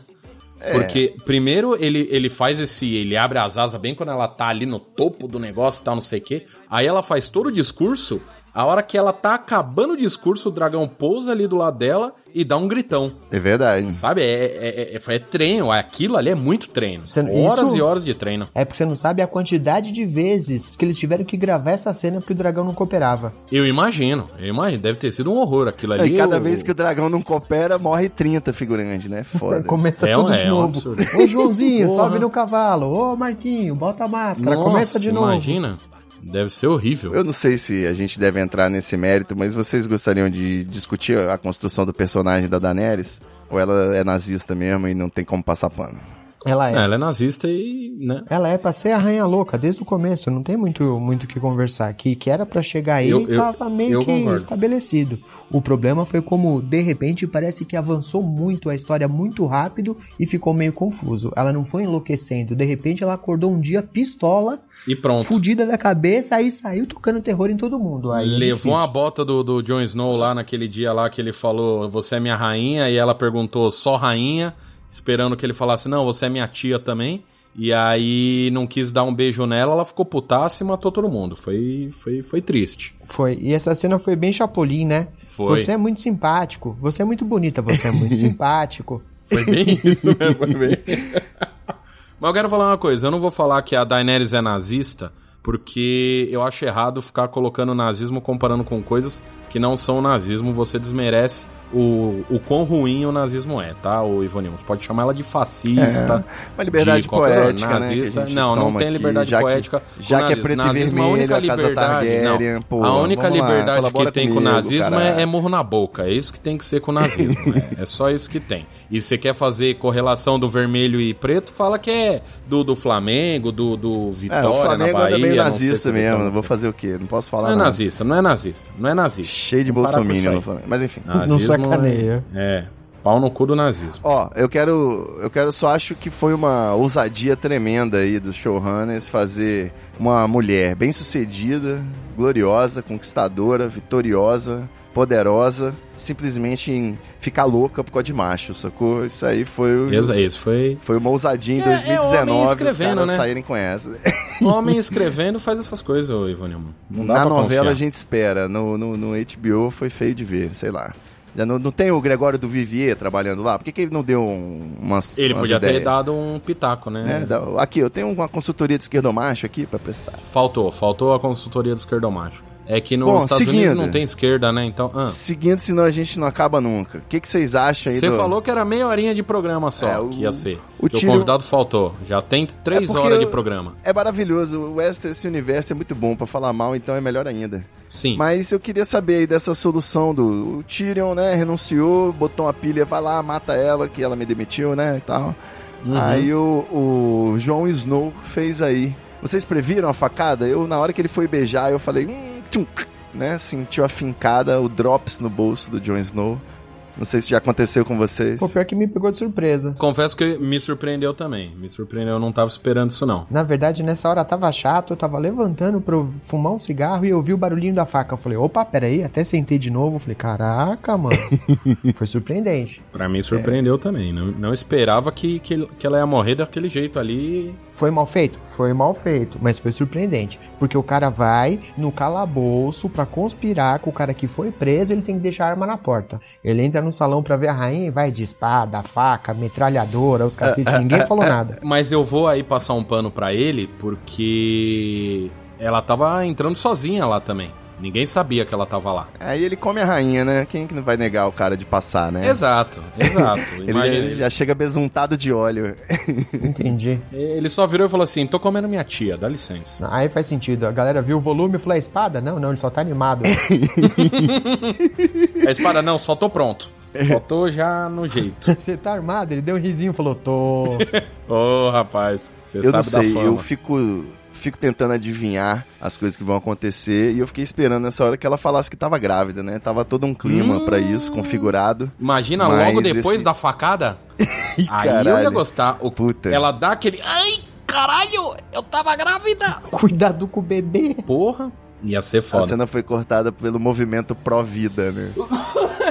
É. Porque primeiro ele, ele faz esse. Ele abre as asas bem quando ela tá ali no topo do negócio e tal, não sei o quê. Aí ela faz todo o discurso. A hora que ela tá acabando o discurso, o dragão pousa ali do lado dela e dá um gritão. É verdade. Sabe? É, é, é, é treino. Aquilo ali é muito treino. Você- horas isso- e horas de treino. É porque você não sabe a quantidade de vezes que eles tiveram que gravar essa cena porque o dragão não cooperava. Eu imagino. Eu imagino. Deve ter sido um horror aquilo ali. E cada eu- vez que o dragão não coopera, morre 30 figurantes, né? Foda. Começa É um- tudo de é um novo. absurdo. Ô Joãozinho, sobe no cavalo. Ô Marquinho, bota a máscara. Começa de novo. Imagina. Deve ser horrível. Eu não sei se a gente deve entrar nesse mérito, mas vocês gostariam de discutir a construção do personagem da Daenerys? Ou ela é nazista mesmo e não tem como passar pano? Ela é. É, ela é nazista e, né? Ela é pra ser a rainha louca desde o começo, não tem muito muito o que conversar aqui, que era pra chegar aí Eu- e eu- tava meio eu que concordo. estabelecido. O problema foi como, de repente, parece que avançou muito a história muito rápido e ficou meio confuso. Ela não foi enlouquecendo, de repente ela acordou um dia pistola, E pronto. fudida da cabeça, aí saiu tocando terror em todo mundo. Aí é Levou difícil. uma bota do, do Jon Snow lá naquele dia lá que ele falou, você é minha rainha, e ela perguntou, só rainha, esperando que ele falasse, não, você é minha tia também. E aí não quis dar um beijo nela, ela ficou putaça e matou todo mundo. Foi, foi, foi triste. Foi. E essa cena foi bem Chapolin, né? Foi. Você é muito simpático, você é muito bonita, você é muito simpático. Foi bem isso mesmo, foi bem. Mas eu quero falar uma coisa, eu não vou falar que a Daenerys é nazista, porque eu acho errado ficar colocando nazismo comparando com coisas que não são nazismo, você desmerece o, o quão ruim o nazismo é, tá, o? Você pode chamar ela de fascista, É, Uma liberdade de qualquer- poética, né? nazista. gente não, não tem aqui, liberdade já que- poética. já que é nazismo. preto e Nazismo, vermelho, a única a liberdade, Targaryen, não. pô, a única lá, liberdade colabora que tem com o comigo, nazismo é, é murro na boca. É isso que tem que ser com o nazismo. é, é só isso que tem. E você quer fazer correlação do vermelho e preto, fala que é do, do Flamengo, do, do Vitória É, o Flamengo na Bahia. Meio não nazista mesmo, não vou fazer o quê? Não posso falar Não é nada. nazista, não é nazista, não é nazista. Cheio de bolsominion no Flamengo. Mas enfim. Não Nazismo sacaneia. É, é, pau no cu do nazismo. Ó, eu quero. Eu quero só acho que foi uma ousadia tremenda aí dos showrunners fazer uma mulher bem sucedida, gloriosa, conquistadora, vitoriosa, poderosa, simplesmente em ficar louca por causa de macho, sacou? Isso aí foi o. Isso, isso foi. Foi uma ousadia em É, é 2019 homem escrevendo, né? saírem com essa. Homem escrevendo faz essas coisas, ô dá Na novela a confiar. gente espera, no, no, no HBO foi feio de ver, sei lá. Já não, não tem o Gregório do Vivier trabalhando lá? Por que, que ele não deu um, umas Ele umas podia ter ideias? dado um pitaco, né? É, aqui, eu tenho uma consultoria de esquerdomacho aqui pra prestar. Faltou, faltou a consultoria do esquerdomacho. É que nos Bom, Estados seguindo. Unidos não tem esquerda, né? Então, ah. Seguindo, senão a gente não acaba nunca. O que, que vocês acham aí Você do... falou que era meia horinha de programa só É, o- que ia ser. o O, tiro- convidado faltou. Já tem três É horas de programa. É maravilhoso, o West, esse universo é muito bom pra falar mal, então é melhor ainda. Sim. Mas eu queria saber aí dessa solução do o Tyrion, né, renunciou, botou uma pilha, vai lá, mata ela, que ela me demitiu, né, e tal. Uhum. Aí o, o Jon Snow fez aí. Vocês previram a facada? Eu, na hora que ele foi beijar, eu falei, hum, tchum, né, sentiu a fincada, o drops no bolso do Jon Snow. Não sei se já aconteceu com vocês. Pô, pior que me pegou de surpresa. Confesso que me surpreendeu também. Me surpreendeu, eu não tava esperando isso não. Na verdade, nessa hora tava chato, eu tava levantando pra eu fumar um cigarro e eu vi o barulhinho da faca. Eu falei, opa, peraí, até sentei de novo. Eu falei, caraca, mano. Foi surpreendente. Pra mim surpreendeu também. Não, não esperava que, que, que ela ia morrer daquele jeito ali. Foi mal feito? Foi mal feito, mas foi surpreendente. Porque o cara vai no calabouço pra conspirar com o cara que foi preso, ele tem que deixar a arma na porta. Ele entra no salão pra ver a rainha e vai de espada, faca, metralhadora, os cacetes, ninguém falou nada. Mas eu vou aí passar um pano pra ele porque ela tava entrando sozinha lá também. Ninguém sabia que ela tava lá. Aí ele come a rainha, né? Quem que não vai negar o cara de passar, né? Exato, exato. Ele Imagina, já, já chega besuntado de óleo. Entendi. Ele só virou e falou assim: tô comendo minha tia, dá licença. Aí faz sentido. A galera viu o volume e falou: "É espada? Não, não, ele só tá animado. A espada, não, só tô pronto. Só tô já no jeito. Você tá armado? Ele deu um risinho e falou: tô. Ô, rapaz, você Eu não sabe da sei, fama. eu fico, fico tentando adivinhar as coisas que vão acontecer e eu fiquei esperando nessa hora que ela falasse que tava grávida, né? Tava todo um clima Hum. pra isso, configurado. Imagina Mas logo depois esse- da facada. Ih, Aí eu ia caralho. gostar. O, Puta. Ela dá aquele. Ai, caralho, eu tava grávida. Cuidado com o bebê. Porra, ia ser A foda. cena foi cortada pelo movimento pró-vida, né?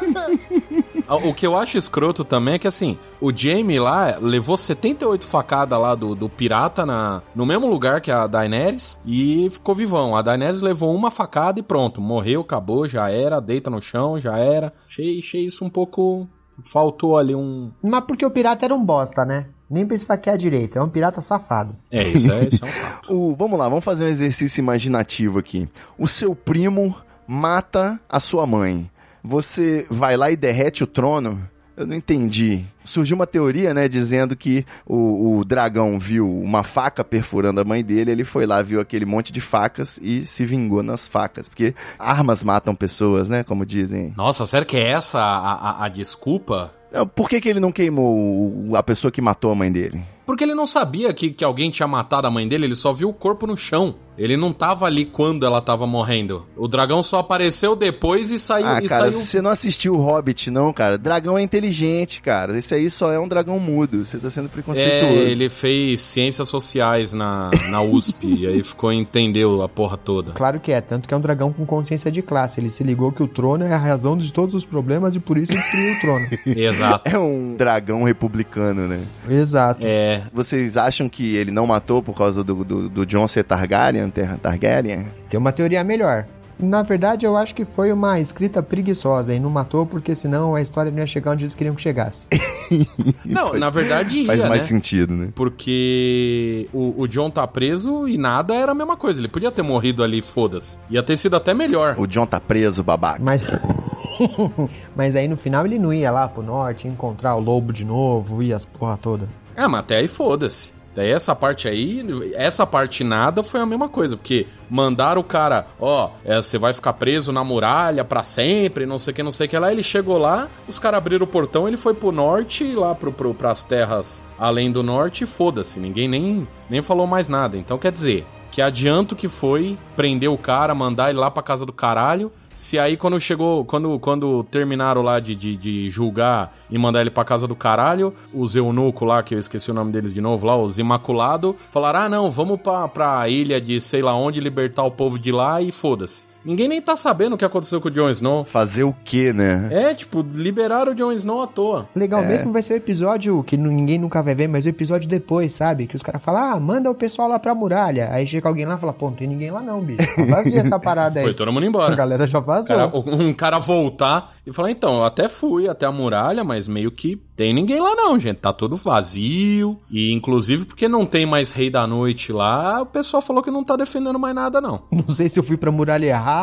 Ah, O que eu acho escroto também é que assim, o Jamie lá levou 78 facadas lá do, do pirata na, no mesmo lugar que a Daenerys e ficou vivão. A Daenerys levou uma facada e pronto, morreu, acabou, já era, deita no chão, já era. Achei, achei isso um pouco. Faltou ali um. Mas porque o pirata era um bosta, né? Nem pra esfaquear direito, é um pirata safado. É isso, é isso. É um fato. O, vamos lá, vamos fazer um exercício imaginativo aqui. O seu primo mata a sua mãe. Você vai lá e derrete o trono? Eu não entendi. Surgiu uma teoria, né, dizendo que o, o dragão viu uma faca perfurando a mãe dele, ele foi lá, viu aquele monte de facas e se vingou nas facas. Porque armas matam pessoas, né, como dizem. Nossa, sério que é essa a, a, a desculpa? Não, Por que, que ele não queimou a pessoa que matou a mãe dele? Porque ele não sabia que, que alguém tinha matado a mãe dele, ele só viu o corpo no chão. Ele não tava ali quando ela tava morrendo. O dragão só apareceu depois e saiu. Ah, e cara, saiu... você não assistiu o Hobbit, não, cara. Dragão é inteligente, cara. Esse aí só é um dragão mudo. Você tá sendo É, preconceituoso. ele fez ciências sociais na, na USP e aí ficou entendeu a porra toda. Claro que é, tanto que é um dragão com consciência de classe. Ele se ligou que o trono é a razão de todos os problemas e por isso ele destruiu o trono. Exato. É um dragão republicano, né? Exato. É, Vocês acham que ele não matou por causa do, do, do John ser Targaryen? Ter- Targaryen? Tem uma teoria melhor. Na verdade, eu acho que foi uma escrita preguiçosa e não matou porque senão a história não ia chegar onde eles queriam que chegasse. Não, Faz- na verdade ia, Faz mais né? sentido, né? Porque o, o John tá preso e nada era a mesma coisa. Ele podia ter morrido ali, foda-se. Ia ter sido até melhor. O John tá preso, babaca. Mas. Mas aí no final ele não ia lá pro norte encontrar o lobo de novo e as porra toda. É, mas até aí foda-se. Daí essa parte aí, essa parte nada foi a mesma coisa, porque mandaram o cara, ó, é, você vai ficar preso na muralha pra sempre, não sei o que, não sei o que lá. Ele chegou lá, os caras abriram o portão, ele foi pro norte, lá pro, pro, pras terras além do norte, e foda-se, ninguém nem, nem falou mais nada. Então quer dizer, que adianto que foi prender o cara, mandar ele lá pra casa do caralho. Se aí quando chegou, quando, quando terminaram lá de, de, de julgar e mandar ele pra casa do caralho, os eunucos lá, que eu esqueci o nome deles de novo lá, os Imaculado, falaram: ah não, vamos pra, pra ilha de sei lá onde libertar o povo de lá e foda-se. Ninguém nem tá sabendo o que aconteceu com o Jon Snow. Fazer o quê, né? É, tipo, liberaram o Jon Snow à toa. Legal É. mesmo vai ser o episódio que ninguém nunca vai ver, mas o episódio depois, sabe? Que os caras falam, ah, manda o pessoal lá pra muralha. Aí chega alguém lá e fala, pô, não tem ninguém lá não, bicho. Tá Vazia essa parada aí. Foi todo mundo A embora. galera já vazou. Cara, um cara voltar e falar, então, eu até fui até a muralha, mas meio que tem ninguém lá não, gente. Tá tudo vazio. E inclusive porque não tem mais rei da noite lá, o pessoal falou que não tá defendendo mais nada, não. Não sei se eu fui pra muralha errada.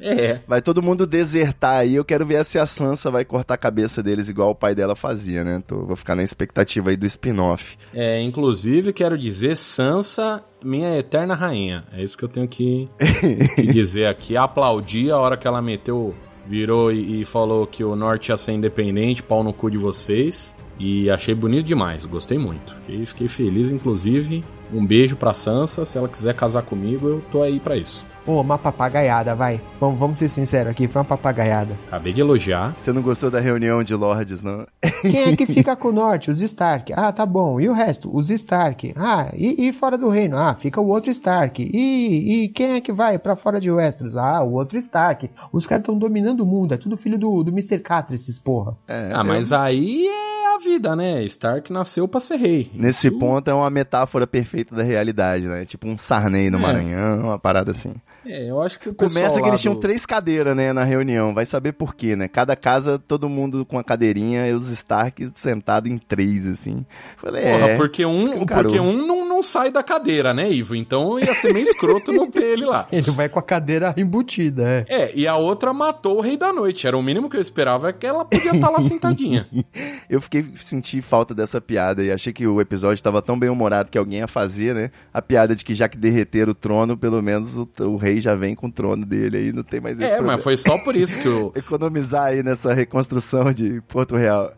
É. Vai todo mundo desertar aí. Eu quero ver se a Sansa vai cortar a cabeça deles igual o pai dela fazia, né? Tô, vou ficar na expectativa aí do spin-off. É, inclusive, quero dizer, Sansa, minha eterna rainha. É isso que eu tenho que, que dizer aqui. Aplaudi a hora que ela meteu, virou e, e falou que o norte ia ser independente, pau no cu de vocês. E achei bonito demais, gostei muito. Fiquei, fiquei feliz, inclusive. Um beijo pra Sansa. Se ela quiser casar comigo, eu tô aí pra isso. Pô, uma papagaiada, vai. Vamos, vamos ser sinceros aqui, foi uma papagaiada. Acabei de elogiar. Você não gostou da reunião de lords, não? Quem é que fica com o norte? Os Stark. Ah, tá bom. E o resto? Os Stark. Ah, e, e fora do reino? Ah, fica o outro Stark. E, e quem é que vai pra fora de Westeros? Ah, o outro Stark. Os caras estão dominando o mundo. É tudo filho do, do Mr. Catra, esses porra. É, Ah, mas aí é a vida, né? Stark nasceu pra ser rei. Nesse ponto é uma metáfora perfeita da realidade, né? Tipo um Sarney no É. Maranhão, uma parada assim. É, eu acho que o Começa que eles tinham do- três cadeiras, né, na reunião. Vai saber por quê, né? Cada casa, todo mundo com a cadeirinha e os Stark sentados em três, assim. Falei, Porra, é. porque um, porque um não, não sai da cadeira, né, Ivo? Então ia ser meio escroto não ter ele lá. Ele vai com a cadeira embutida, é. É, e a outra matou o Rei da Noite. Era o mínimo que eu esperava, é que ela podia estar lá sentadinha. Eu fiquei, senti falta dessa piada e achei que o episódio tava tão bem humorado que alguém ia fazer, né? A piada de que já que derreteram o trono, pelo menos o, o rei já vem com o trono dele aí, não tem mais esse É, problema. mas foi só por isso que eu, Economizar aí nessa reconstrução de Porto Real.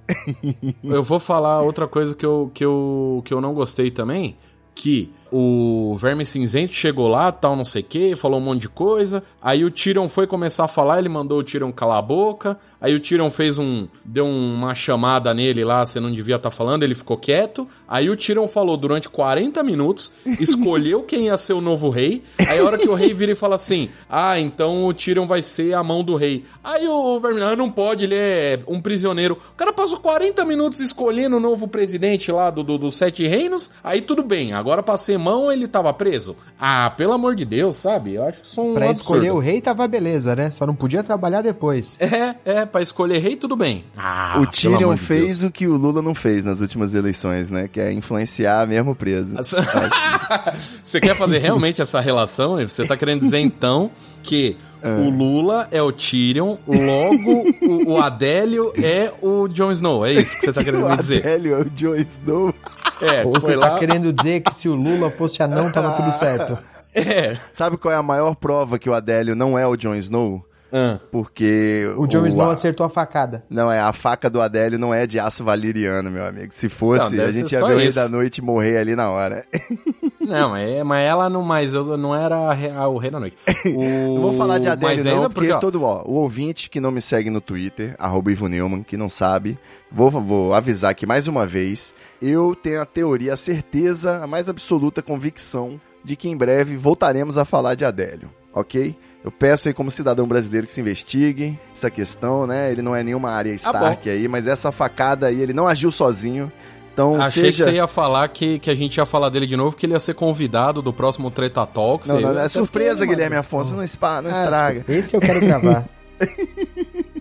eu vou falar outra coisa que eu, que eu, que eu não gostei também. Que o Verme Cinzento chegou lá, tal, não sei o que, falou um monte de coisa. Aí o Tyrion foi começar a falar, ele mandou o Tyrion calar a boca. Aí o Tyrion fez um. deu uma chamada nele lá, você não devia estar falando, ele ficou quieto. Aí o Tyrion falou durante 40 minutos, escolheu quem ia ser o novo rei. Aí a hora que o rei vira e fala assim: Ah, então o Tyrion vai ser a mão do rei. Aí o Verme, ah, não pode, ele é um prisioneiro. O cara passou 40 minutos escolhendo o novo presidente lá do, do- dos Sete Reinos. Aí tudo bem, agora pra ser mão ele tava preso. Ah, pelo amor de Deus, sabe? Eu acho que um Pra absurdo. escolher o rei tava beleza, né? Só não podia trabalhar depois. É, é, pra escolher rei tudo bem. Ah, o Tyrion de fez o que o Lula não fez nas últimas eleições, né? Que é influenciar mesmo preso. Deus. Você quer fazer realmente essa relação? Você tá querendo dizer então que o Lula é o Tyrion, logo o, o Adélio é o Jon Snow. É isso que você tá querendo me o dizer? Adélio é o Jon Snow. É, Ou você tá lá. querendo dizer que se o Lula fosse anão, tava tudo certo. É. Sabe qual é a maior prova que o Adélio não é o Jon Snow? Ah. Porque O Jon Snow a- acertou a facada. Não, é a faca do Adélio não é de aço valeriano, meu amigo. Se fosse, Não, a gente ia ver o Rei da Noite morrer ali na hora. Não, mas, mas ela não, mas eu não era a a- o rei da noite. O... Não vou falar de Adélio não, ainda porque, ó, todo, ó, o ouvinte que não me segue no Twitter, arroba Ivo Neumann, que não sabe, vou, vou avisar aqui mais uma vez, eu tenho a teoria, a certeza, a mais absoluta convicção de que em breve voltaremos a falar de Adélio, ok? Eu peço aí como cidadão brasileiro que se investigue essa questão, né? Ele não é nenhuma área bom. Stark aí, mas essa facada aí, ele não agiu sozinho. Então, Achei seja... que você ia falar que, que a gente ia falar dele de novo, que ele ia ser convidado do próximo Treta Talks. Não, não, é surpresa. Guilherme Afonso, não, não É, estraga. Esse eu quero gravar.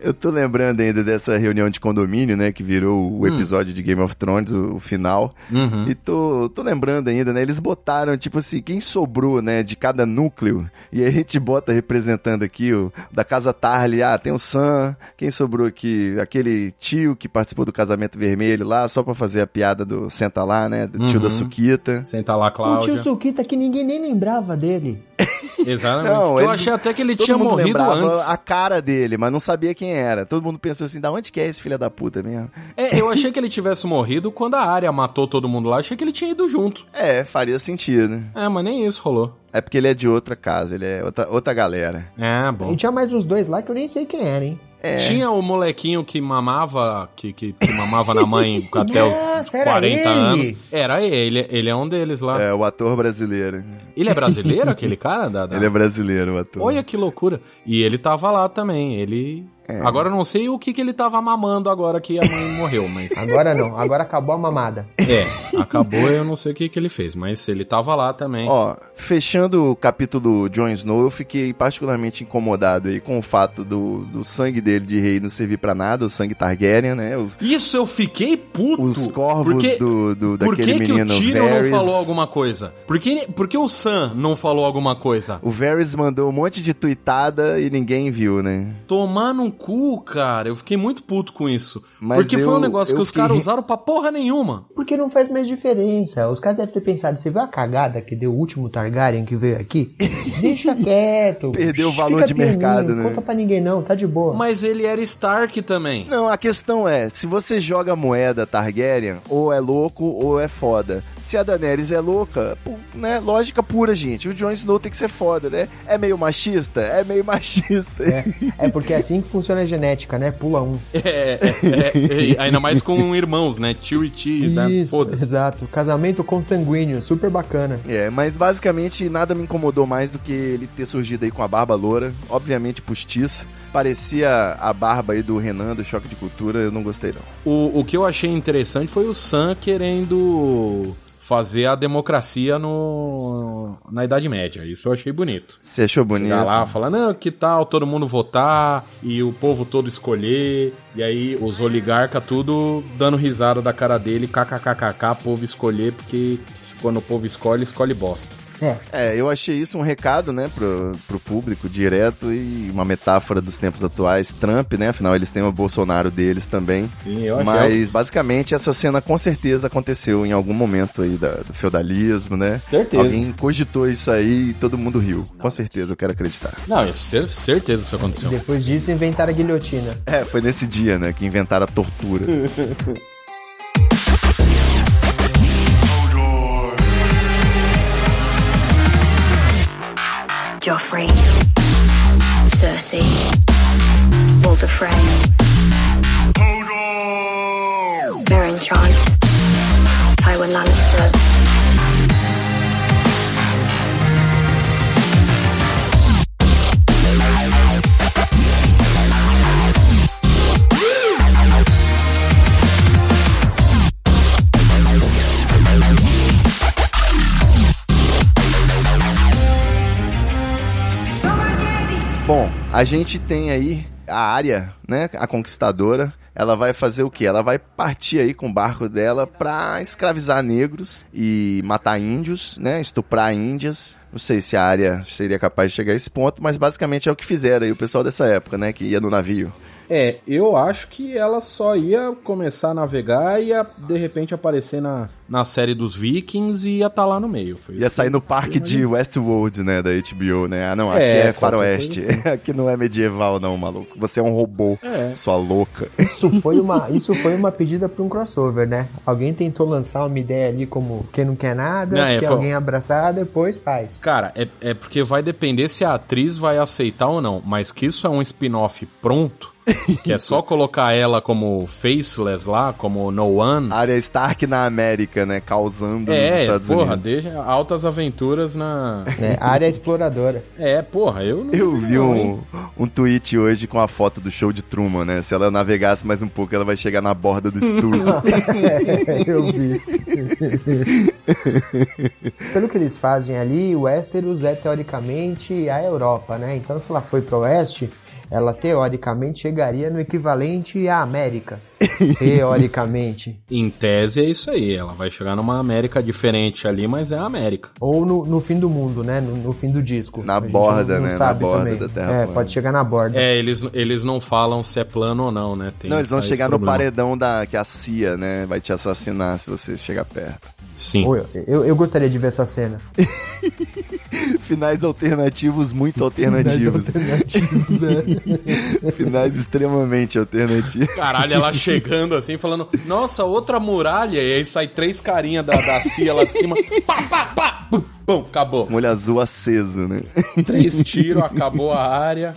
Eu tô lembrando ainda dessa reunião de condomínio, né? Que virou o episódio de Game of Thrones, o, o final. Uhum. E tô, tô lembrando ainda, né? Eles botaram, tipo assim, quem sobrou, né? De cada núcleo. E aí a gente bota representando aqui o da Casa Tarly. Ah, tem o Sam. Quem sobrou aqui? Aquele tio que participou do casamento vermelho lá, só pra fazer a piada do Senta lá, né? Do tio Uhum. da Suquita. Senta lá, o Cláudia. tio Suquita que ninguém nem lembrava dele. Exatamente. Não, eu achei até que ele Todo tinha mundo morrido lembrava antes. a cara dele, mas não sabia quem era. Todo mundo pensou assim, da onde que é esse filho da puta mesmo? É, eu achei que ele tivesse morrido quando a área matou todo mundo lá. Achei que ele tinha ido junto. É, faria sentido. É, mas nem isso rolou. É porque ele é de outra casa, ele é outra, outra galera. É, E bom. tinha mais uns dois lá que eu nem sei quem era, hein? É. Tinha o molequinho que mamava, que, que, que mamava na mãe até os Nossa, era 40 ele? anos. Era ele, ele é um deles lá. É, o ator brasileiro. Ele é brasileiro, aquele cara? Da, da- Ele é brasileiro, o ator. Olha que loucura. E ele tava lá também. Ele. É. Agora eu não sei o que, que ele tava mamando agora que a mãe morreu, mas. Agora não, agora acabou a mamada. É, acabou, eu não sei o que, que ele fez, mas ele tava lá também. Ó, fechando o capítulo Jon Snow, eu fiquei particularmente incomodado aí com o fato do, do sangue dele de rei não servir pra nada, o sangue Targaryen, né? Os, Isso eu fiquei puto. os corvos porque... do, do, Por daquele que, que o menino Tyrion não Varys. falou alguma coisa? Por que, por que o Sam não falou alguma coisa? O Varys mandou um monte de tuitada e ninguém viu, né? Tomar no cu, cara. Eu fiquei muito puto com isso. Mas porque foi um eu- negócio que eu os caras usaram pra porra nenhuma. Porque não faz mais diferença. Os caras devem ter pensado, você viu a cagada que deu o último Targaryen que veio aqui? Deixa quieto. Perdeu o valor de pianinho, mercado, né? Conta pra ninguém não, tá de boa. Mas ele era Stark também. Não, a questão é, se você joga moeda Targaryen, ou é louco ou é foda. Se a Daenerys é louca, né, lógica pura, gente. O Jon Snow tem que ser foda, né? É meio machista? É meio machista. É, é porque é assim que funciona a genética, né? Pula um. É, é, é, é, ainda mais com irmãos, né? Tio e tia, né? Isso, Foda-se. exato. Casamento consanguíneo, super bacana. É, mas basicamente nada me incomodou mais do que ele ter surgido aí com a barba loura, obviamente postiça. Parecia a barba aí do Renan do Choque de Cultura, eu não gostei não. O, o que eu achei interessante foi o Sam querendo fazer a democracia no, na Idade Média. Isso eu achei bonito. Você achou bonito? Chegar lá, falar, não, que tal todo mundo votar e o povo todo escolher, e aí os oligarcas tudo dando risada da cara dele, kkkk, povo escolher, porque quando o povo escolhe, escolhe bosta. É, É, eu achei isso um recado, né, pro, pro público direto e uma metáfora dos tempos atuais. Trump, né, afinal eles têm o Bolsonaro deles também. Sim, eu achei. Mas basicamente essa cena com certeza aconteceu em algum momento aí da- do feudalismo, né? Certeza. Alguém cogitou isso aí e todo mundo riu. Com certeza, eu quero acreditar. Não, eu cer- certeza que isso aconteceu. depois disso inventaram a guilhotina. É, foi nesse dia, né, que inventaram a tortura. Joffrey, Cersei, Walder Frey, a gente tem aí a área, né, a conquistadora. Ela vai fazer o quê? Ela vai partir aí com o barco dela pra escravizar negros e matar índios, né, estuprar índias, Não sei se a área seria capaz de chegar a esse ponto, mas basicamente é o que fizeram aí o pessoal dessa época, né? Que ia no navio. É, eu acho que ela só ia começar a navegar e ia de repente aparecer na, na série dos Vikings e ia estar lá no meio. Foi Ia sair no parque de Westworld, né? Da HBO, né? Ah, não, aqui É, é, faroeste. coisa aqui não é medieval, não, maluco. Você é um robô, É. sua louca. Isso foi uma, isso foi uma pedida pra um crossover, né? Alguém tentou lançar uma ideia ali como quem não quer nada, Não, é, se foi- alguém abraçar, depois faz. Cara, é, é porque vai depender se a atriz vai aceitar ou não. Mas que isso é um spin-off pronto, que é só colocar ela como faceless lá, como no one. Arya Stark na América, né? Causando nos É, Estados porra, Unidos. deixa altas aventuras na. A área exploradora. É, porra, eu não. Eu vi um, um tweet hoje com a foto do show de Truman, né? Se ela navegasse mais um pouco, ela vai chegar na borda do estúdio. Eu vi. Pelo que eles fazem ali, o Westeros é teoricamente a Europa, né? Então se ela foi pro oeste, ela teoricamente chegaria no equivalente à América. Teoricamente. Em tese é isso aí. Ela vai chegar numa América diferente ali, mas é a América. Ou no, no fim do mundo, né? No, no fim do disco. Na A gente borda, né? Na borda da Terra É, plana. pode chegar na borda. É, eles, eles não falam se é plano ou não, né? Tem Não, eles vão chegar no paredão da que a CIA, né? Vai te assassinar se você chegar perto. Sim. Eu, eu, eu gostaria de ver essa cena. Finais alternativos, muito alternativos. Alternativos, é. Finais extremamente alternativos. Caralho, ela chegando assim, falando, nossa, outra muralha, e aí sai três carinhas da, da CIA lá de cima, pá, pá, pá, pum, acabou. Um olho azul aceso, né? Três tiros, acabou a área.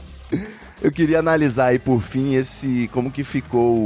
Eu queria analisar aí por fim esse como que ficou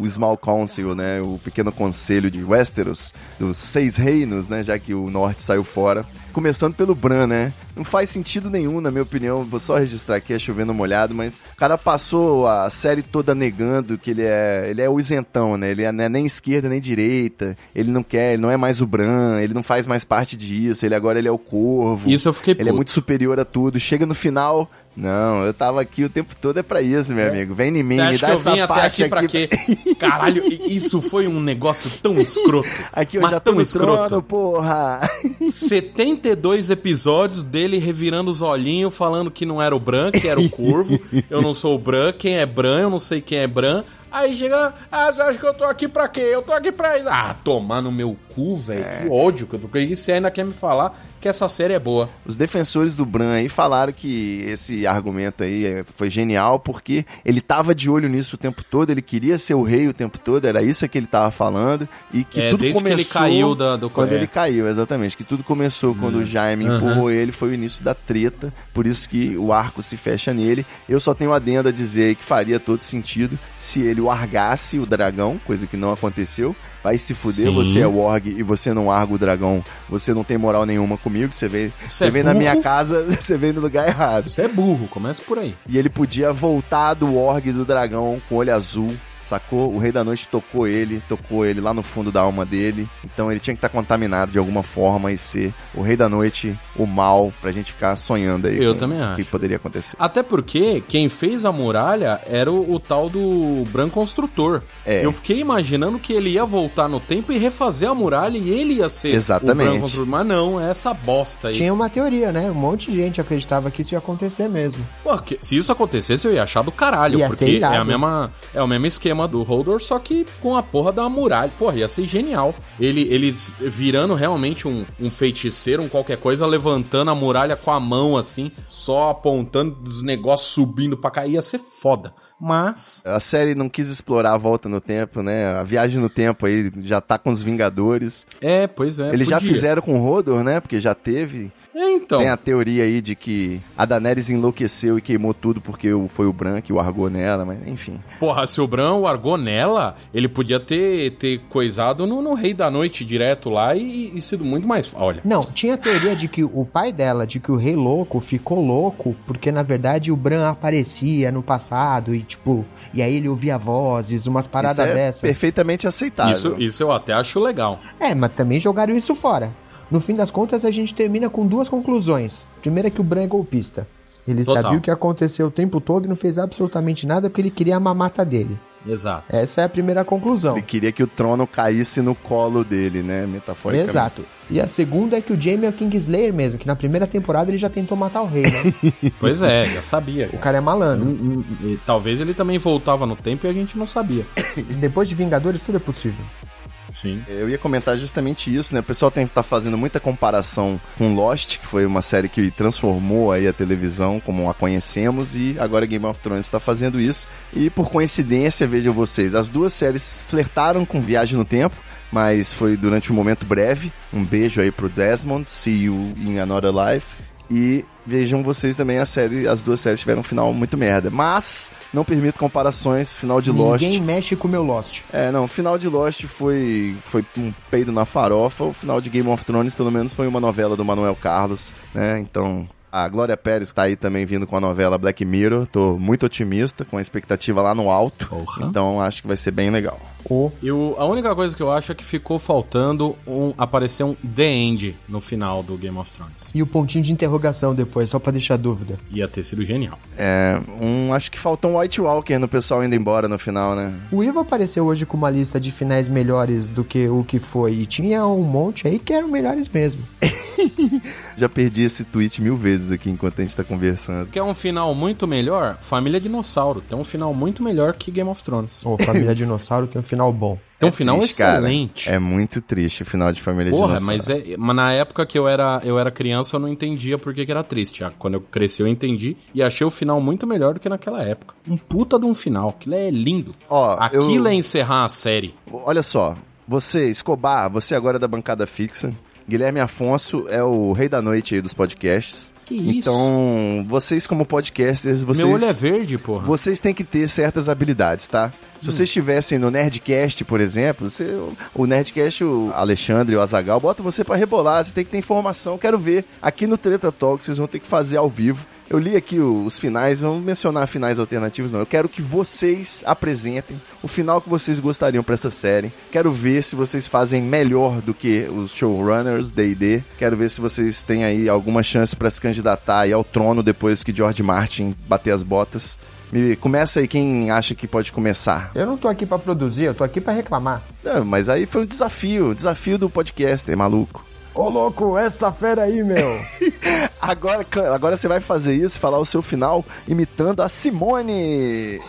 o Small Council, né, o pequeno conselho de Westeros, dos seis reinos, né, já que o norte saiu fora. Começando pelo Bran, né? Não faz sentido nenhum, na minha opinião. Vou só registrar aqui, é chovendo molhado, mas o cara passou a série toda negando que ele é, ele é o isentão, né? Ele é né, nem esquerda nem direita. Ele não quer, ele não é mais o Bran, ele não faz mais parte disso. Ele agora ele é o Corvo. Isso eu fiquei Ele é puto. muito superior a tudo. Chega no final, não, eu tava aqui o tempo todo é pra isso, meu amigo. Vem em mim, Você me dá que eu essa vim até parte aqui pra quê? Caralho, isso foi um negócio tão escroto. Aqui eu já tô tão escroto. trono, porra. 72 episódios dele revirando os olhinhos, falando que não era o Bran, que era o Corvo. eu não sou o Bran, quem é Bran, eu não sei quem é Bran. Aí chega, ah, você acha que eu tô aqui pra quê? Eu tô aqui pra. Ah, tomar no meu cu, velho. É. Que ódio que eu tô. E você ainda quer me falar que essa série é boa. Os defensores do Bran aí falaram que esse argumento aí eh, foi genial porque ele tava de olho nisso o tempo todo, ele queria ser o rei o tempo todo, era isso que ele tava falando e que É, tudo desde que começou ele caiu da- do- quando é. ele caiu, exatamente, que tudo começou quando o Jaime Aham. empurrou ele, foi o início da treta, por isso que o arco se fecha nele. Eu só tenho adendo a dizer que faria todo sentido se ele largasse o dragão, coisa que não aconteceu. Vai se fuder, Sim. você é o org e você não larga o dragão, você não tem moral nenhuma comigo, você vem, você é vem na minha casa, você vem no lugar errado. Você é burro, começa por aí. E ele podia voltar do org do dragão com olho azul, sacou? O Rei da Noite tocou ele, tocou ele lá no fundo da alma dele. Então ele tinha que estar contaminado de alguma forma e ser o Rei da Noite, o mal, pra gente ficar sonhando aí. Eu com também O que acho. poderia acontecer. Até porque quem fez a muralha era o, o tal do Bran Construtor. É. Eu fiquei imaginando que ele ia voltar no tempo e refazer a muralha e ele ia ser Exatamente. o Bran Construtor. Mas não, é essa bosta aí. Tinha uma teoria, né? Um monte de gente acreditava que isso ia acontecer mesmo. Pô, que- se isso acontecesse, eu ia achar do caralho. Ia porque ser é, a mesma, é o mesmo esquema do Holdor, só que com a porra da muralha. Porra, ia ser genial. Ele, ele virando realmente um, um feiticeiro, um qualquer coisa, levantando a muralha com a mão assim, só apontando os negócios subindo pra cá. Ia ser foda. Mas. A série não quis explorar a volta no tempo, né? A viagem no tempo aí já tá com os Vingadores. É, pois é. Eles já podia. fizeram com o Rodor, né? Porque já teve. É, então. Tem a teoria aí de que a Daenerys enlouqueceu e queimou tudo porque o- foi o Bran que o argou nela, mas enfim. Porra, se o Bran largou nela, ele podia ter, ter coisado no, no Rei da Noite direto lá e, e sido muito mais. Olha. Não, tinha a teoria de que o pai dela, de que o rei louco ficou louco porque na verdade o Bran aparecia no passado e tipo, e aí ele ouvia vozes, umas paradas Isso é dessa. perfeitamente aceitável. Isso, isso eu até acho legal. É, mas também jogaram isso fora. No fim das contas, a gente termina com duas conclusões. Primeira é que o Bran é golpista. Ele Total. sabia o que aconteceu o tempo todo e não fez absolutamente nada porque ele queria a mamata dele. Exato. Essa é a primeira conclusão. Ele queria que o trono caísse no colo dele, né? Metaforicamente. Exato. E a segunda é que o Jaime é o Kingslayer mesmo, que na primeira temporada ele já tentou matar o rei, né? Pois é, já sabia. o cara é malandro. Hum, hum, e talvez ele também voltava no tempo e a gente não sabia. E depois de Vingadores tudo é possível. Sim. Eu ia comentar justamente isso, né? O pessoal tem tá fazendo muita comparação com Lost, que foi uma série que transformou aí a televisão como a conhecemos e agora Game of Thrones está fazendo isso. E por coincidência, vejam vocês, as duas séries flertaram com Viagem no Tempo, mas foi durante um momento breve. Um beijo aí pro Desmond, See You in Another Life. E vejam vocês também a série, as duas séries tiveram um final muito merda. Mas não permito comparações, final de Lost. Ninguém mexe com o meu Lost. É, não, o final de Lost foi, foi um peido na farofa, o final de Game of Thrones pelo menos foi uma novela do Manuel Carlos, né? Então, a Glória Pérez tá aí também vindo com a novela Black Mirror, tô muito otimista, com a expectativa lá no alto, Porra. então acho que vai ser bem legal. O E o- a única coisa que eu acho é que ficou faltando um, aparecer um The End no final do Game of Thrones. E o pontinho de interrogação depois, só pra deixar dúvida. Ia ter sido genial. É, um, acho que faltou um White Walker no pessoal indo embora no final, né? O Ivo apareceu hoje com uma lista de finais melhores do que o que foi. E tinha um monte aí que eram melhores mesmo. Já perdi esse tweet mil vezes aqui enquanto a gente tá conversando. Quer um final muito melhor? Família Dinossauro. Tem um final muito melhor que Game of Thrones. Ô, Família Dinossauro tem um final bom. Tem um É final triste, cara. excelente. É muito triste o final de Família Porra, Dinossauro. mas, é, mas na época que eu era, eu era criança, eu não entendia por que, que era triste. Ah, Quando eu cresci, eu entendi e achei o final muito melhor do que naquela época. Um puta de um final. Aquilo é lindo. Ó, Aquilo eu- é encerrar a série. Olha só, você, Escobar, você agora é da bancada fixa. Guilherme Afonso é o rei da noite aí dos podcasts. Que isso? Então, vocês como podcasters, vocês... Meu olho é verde, porra. Vocês têm que ter certas habilidades, tá? Se vocês estivessem no Nerdcast, por exemplo, você, o Nerdcast, o Alexandre e o Azagal, bota você pra rebolar, você tem que ter informação. Quero ver. Aqui no Treta Talk, vocês vão ter que fazer ao vivo. Eu li aqui os finais, não vou mencionar finais alternativos, não. Eu quero que vocês apresentem o final que vocês gostariam pra essa série. Quero ver se vocês fazem melhor do que os showrunners D&D. Quero ver se vocês têm aí alguma chance pra se candidatar ao trono depois que George Martin bater as botas. Me começa aí quem acha que pode começar. Eu não tô aqui pra produzir, eu tô aqui pra reclamar. Não, mas aí foi um desafio, desafio do podcaster, maluco. Ô louco, essa fera aí, meu! Agora, agora você vai fazer isso, falar o seu final imitando a Simone.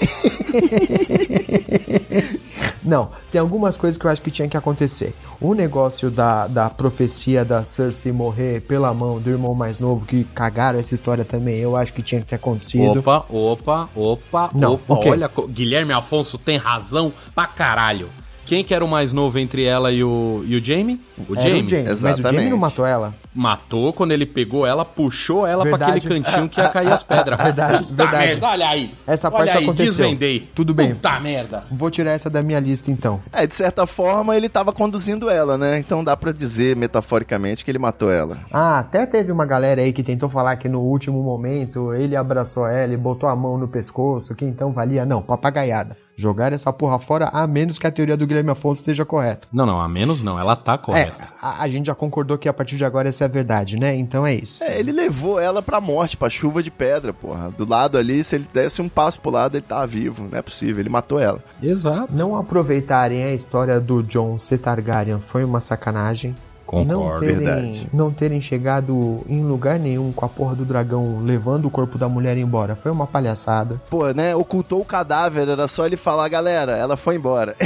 Não, tem algumas coisas que eu acho que tinha que acontecer. O negócio da, da profecia da Cersei morrer pela mão do irmão mais novo, que cagaram essa história também, eu acho que tinha que ter acontecido. Opa, opa, opa, Não, opa. Olha, Guilherme Afonso tem razão pra caralho. Quem que era o mais novo entre ela e o, e o Jamie? O Era Jamie. o Jaime, mas o Jaime Exatamente. não matou ela. Matou quando ele pegou ela, puxou ela pra Verdade. aquele cantinho que ia cair as pedras. Verdade, Puta verdade. merda, olha aí. Essa olha parte aí, aconteceu. desvendei. Tudo bem. Puta merda. Vou tirar essa da minha lista então. É, de certa forma ele tava conduzindo ela, né? Então dá pra dizer metaforicamente que ele matou ela. Ah, até teve uma galera aí que tentou falar que no último momento ele abraçou ela e botou a mão no pescoço, que então valia. Não, papagaiada. Jogar essa porra fora, a menos que a teoria do Guilherme Afonso esteja correta. Não, não, a menos não, ela tá É, correta. a, a gente já concordou que a partir de agora essa é a verdade, né? Então é isso. É, ele levou ela pra morte, pra chuva de pedra, porra. Do lado ali, se ele desse um passo pro lado, ele tava vivo. Não é possível, ele matou ela. Exato. Não aproveitarem a história do John C. Targaryen foi uma sacanagem. Não Concordo. terem, verdade. não terem chegado em lugar nenhum com a porra do dragão levando o corpo da mulher embora. Foi uma palhaçada. Pô, né? Ocultou o cadáver, era só ele falar, galera, ela foi embora.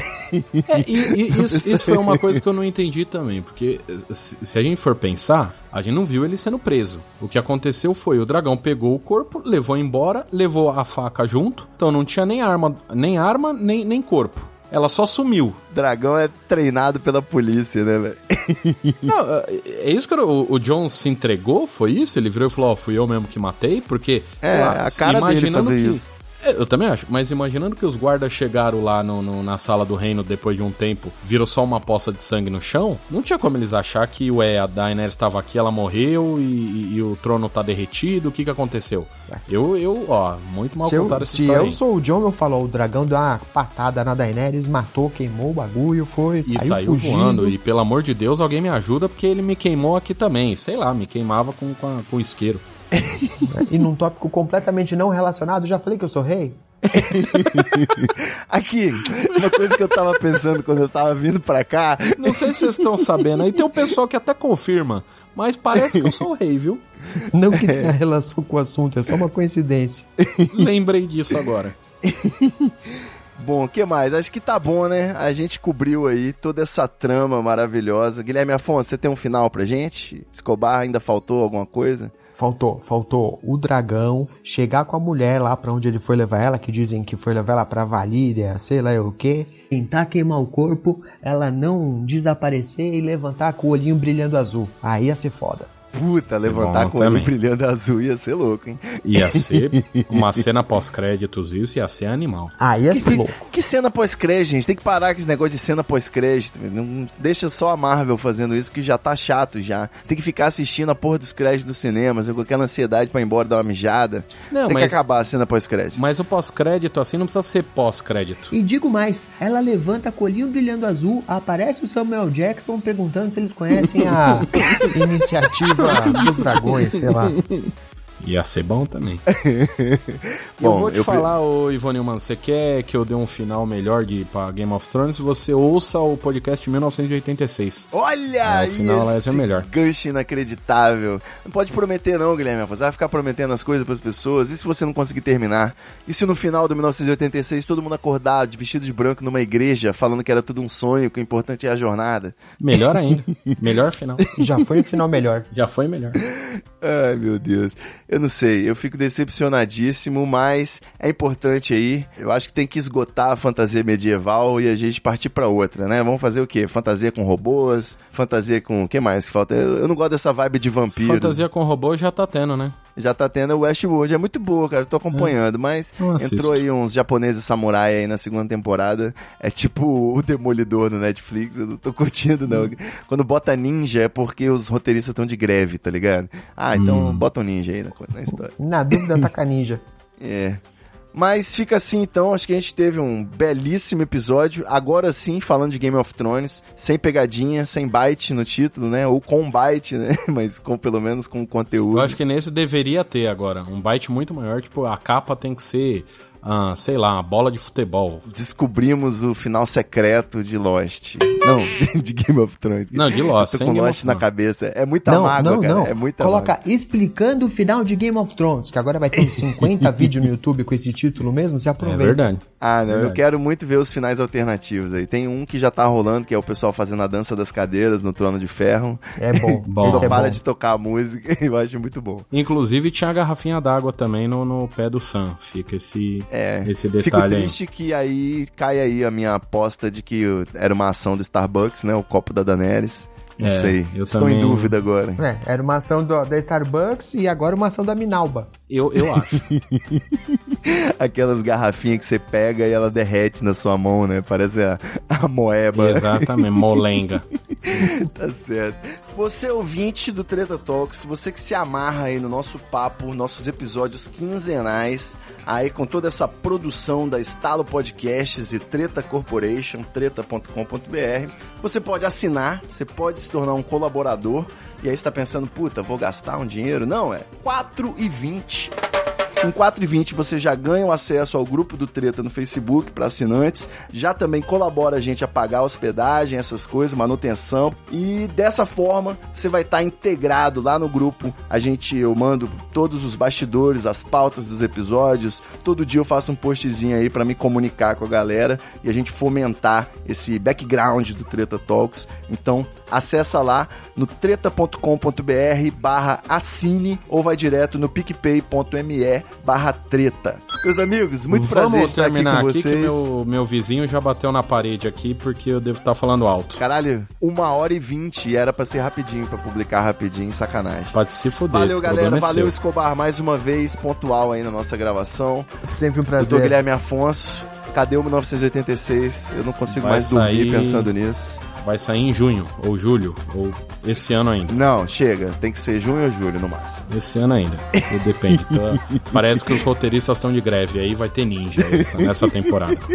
É, e, e isso, isso foi uma coisa que eu não entendi também, porque se, se a gente for pensar, a gente não viu ele sendo preso. O que aconteceu foi o dragão pegou o corpo, levou embora, levou a faca junto, então não tinha nem arma, nem arma, nem, nem corpo. Ela só sumiu. Dragão é treinado pela polícia, né, velho? Não, é é isso que o, o John se entregou? Foi isso? Ele virou e falou: Ó, fui eu mesmo que matei? Porque, É, lá, a cara dele imaginando fazer que. isso. É, Eu também acho, mas imaginando que os guardas chegaram lá no, no- na sala do reino depois de um tempo, viram só uma poça de sangue no chão, não tinha como eles achar que, ué, a Daenerys estava aqui, ela morreu e, e- e o trono tá derretido, o que que aconteceu? Eu, eu ó, muito mal se eu, contado essa se eu aí. sou o John, eu falo, o dragão deu uma patada na Daenerys, matou, queimou o bagulho, foi, E saiu, saiu fugindo. voando, e pelo amor de Deus, alguém me ajuda, porque ele me queimou aqui também. Sei lá, me queimava com, com, a- com o isqueiro. E num tópico completamente não relacionado, já falei que eu sou rei? Aqui, uma coisa que eu tava pensando quando eu tava vindo pra cá. Não sei se vocês estão sabendo, aí tem um pessoal que até confirma, mas parece que eu sou o rei, viu? Não que tenha relação com o assunto, é só uma coincidência. Lembrei disso agora. Bom, o que mais? Acho que tá bom, né? A gente cobriu aí toda essa trama maravilhosa. Guilherme Afonso, você tem um final pra gente? Escobar, ainda faltou alguma coisa? Faltou, faltou o dragão chegar com a mulher lá pra onde ele foi levar ela, que dizem que foi levar ela pra Valíria, sei lá o que. Tentar queimar o corpo, ela não desaparecer e levantar com o olhinho brilhando azul. Aí ia ser foda. Puta, Ser levantar com o olho também. brilhando azul ia ser louco, hein? Ia ser uma cena pós-créditos, isso ia ser animal. Aí ia Que, ser que, louco. que cena pós-crédito, gente? Tem que parar com esse negócio de cena pós-crédito. Não deixa só a Marvel fazendo isso, que já tá chato já. Tem que ficar assistindo a porra dos créditos do cinema, com aquela ansiedade pra ir embora dar uma mijada. Não, Tem mas, que acabar a cena pós-crédito. mas o pós-crédito assim não precisa ser pós-crédito. E digo mais, ela levanta com o olhinho brilhando azul, aparece o Samuel Jackson perguntando se eles conhecem a iniciativa dos dragões, sei lá. Ia ser bom também. Bom, eu vou te eu falar, ô Ivone Mano, você quer que eu dê um final melhor de, pra Game of Thrones? Você ouça o podcast 1986. Olha É, o final lá ia ser melhor. gancho inacreditável. Não pode prometer não, Guilherme. Você vai ficar prometendo as coisas pras pessoas. E se você não conseguir terminar? E se no final do 1986 todo mundo acordar de vestido de branco numa igreja falando que era tudo um sonho, que o importante é a jornada? Melhor ainda. melhor final. Já foi o final melhor. Já foi melhor. Ai, meu Deus. Eu não sei, eu fico decepcionadíssimo, mas é importante aí. Eu acho que tem que esgotar a fantasia medieval e a gente partir pra outra, né? Vamos fazer o quê? Fantasia com robôs, fantasia com. O que mais que falta? Eu, eu não gosto dessa vibe de vampiro. Fantasia com robô já tá tendo, né? Já tá tendo o Westworld, é muito boa, cara. Eu tô acompanhando, mas Não assisto. entrou aí uns japoneses samurai aí na segunda temporada. É tipo o Demolidor no Netflix, eu não tô curtindo, não. Quando bota ninja é porque os roteiristas estão de greve, tá ligado? Ah, então Hum. bota um ninja aí na, na história. Na dúvida, taca ninja. É. Mas fica assim então, acho que a gente teve um belíssimo episódio. Agora sim, falando de Game of Thrones, sem pegadinha, sem byte no título, né? Ou com byte, né? Mas com pelo menos com conteúdo. Eu acho que nesse deveria ter agora. Um byte muito maior. Tipo, a capa tem que ser, ah, sei lá, uma bola de futebol. descobrimos o final secreto de Lost. Não, de Game of Thrones. Não, de Lost, Eu tô sem com Lost of na cabeça. É muita não, mágoa, não, cara. não. É muita Coloca mágoa. explicando o final de Game of Thrones, que agora vai ter uns 50 vídeos no YouTube com esse título mesmo, se É aproveita. verdade. Ah, não, eu Verdade. quero muito ver os finais alternativos aí. Tem um que já tá rolando, que é o pessoal fazendo a dança das cadeiras no Trono de Ferro. É bom. Bom. Só é para bom. de tocar a música, eu acho muito bom. Inclusive tinha a garrafinha d'água também no, no pé do Sam. Fica esse, É. esse Fico detalhe aí. triste que aí cai aí a minha aposta de que era uma ação do Starbucks, né? O copo da Daenerys. Não É, sei. eu Estou também- em dúvida agora. É, era uma ação do- da Starbucks e agora uma ação da Minalba. Eu, eu acho. Aquelas garrafinhas que você pega e ela derrete na sua mão, né? Parece a, a moeba. Exatamente, molenga. Tá certo. Você ouvinte do Treta Talks, você que se amarra aí no nosso papo, nossos episódios quinzenais, aí com toda essa produção da Estalo Podcasts e Treta Corporation, treta.com.br, você pode assinar, você pode se tornar um colaborador, e aí você tá pensando, puta, vou gastar um dinheiro? Não, é 4,20 com 4,20 você já ganha o acesso ao grupo do Treta no Facebook para assinantes, já também colabora a gente a pagar hospedagem, essas coisas, manutenção, e dessa forma você vai estar integrado lá no grupo. A gente eu mando todos os bastidores, as pautas dos episódios, todo dia eu faço um postzinho aí para me comunicar com a galera e a gente fomentar esse background do Treta Talks. Então, acessa lá no treta.com.br barra assine ou vai direto no picpay.me barra treta. Meus amigos, muito prazer Vamos estar aqui terminar com aqui, vocês. que meu, meu vizinho já bateu na parede aqui porque eu devo estar falando alto. Caralho, uma hora e vinte e era pra ser rapidinho, pra publicar rapidinho, sacanagem. Pode se fuder. Valeu, o galera. é Valeu, seu. Escobar, mais uma vez, pontual aí na nossa gravação. Sempre um Eu sou prazer. Guilherme Afonso. Cadê o 1986? Eu não consigo Vai mais dormir sair- pensando nisso. Vai sair em junho, ou julho, ou esse ano ainda. Não, chega. Tem que ser junho ou julho no máximo. Esse ano ainda. Depende. Então, parece que os roteiristas estão de greve. Aí vai ter ninja essa- nessa temporada.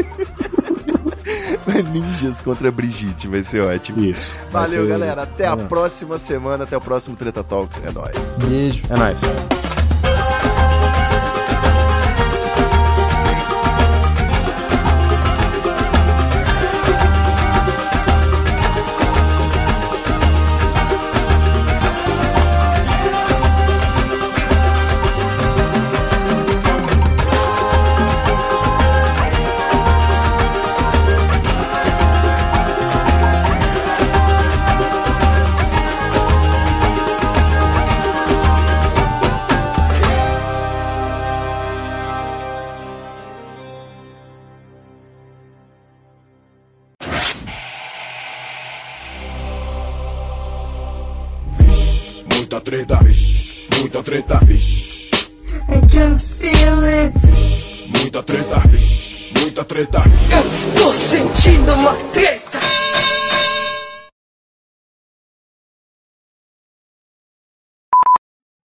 Ninjas contra Brigitte, vai ser ótimo. Isso. Valeu, ser- galera. Até a É. próxima semana. Até o próximo Treta Talks. É nóis. Beijo. É nóis.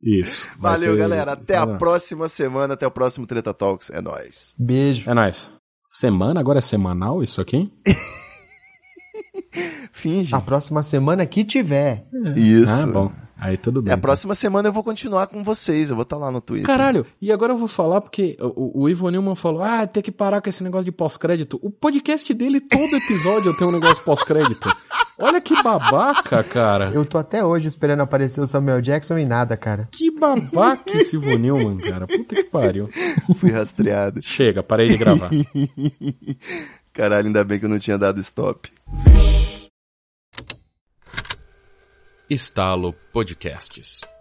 Isso. Valeu, ser- galera. Até a próxima semana, até o próximo Treta Talks. É nóis. Beijo. É nóis. Semana? Agora é semanal isso aqui? Finge. A próxima semana que tiver. Isso. Ah, bom. Aí tudo bem. É, a próxima semana eu vou continuar com vocês. Eu vou estar lá no Twitter. Caralho, e agora eu vou falar porque o, o Ivo Newman falou: ah, tem que parar com esse negócio de pós-crédito. O podcast dele, todo episódio tem um negócio pós-crédito. Olha que babaca, cara. Eu tô até hoje esperando aparecer o Samuel Jackson e nada, cara. Que babaca esse Ivo Newman, cara. Puta que pariu. Fui rastreado. Chega, parei de gravar. Caralho, ainda bem que eu não tinha dado stop. Estalo Podcasts.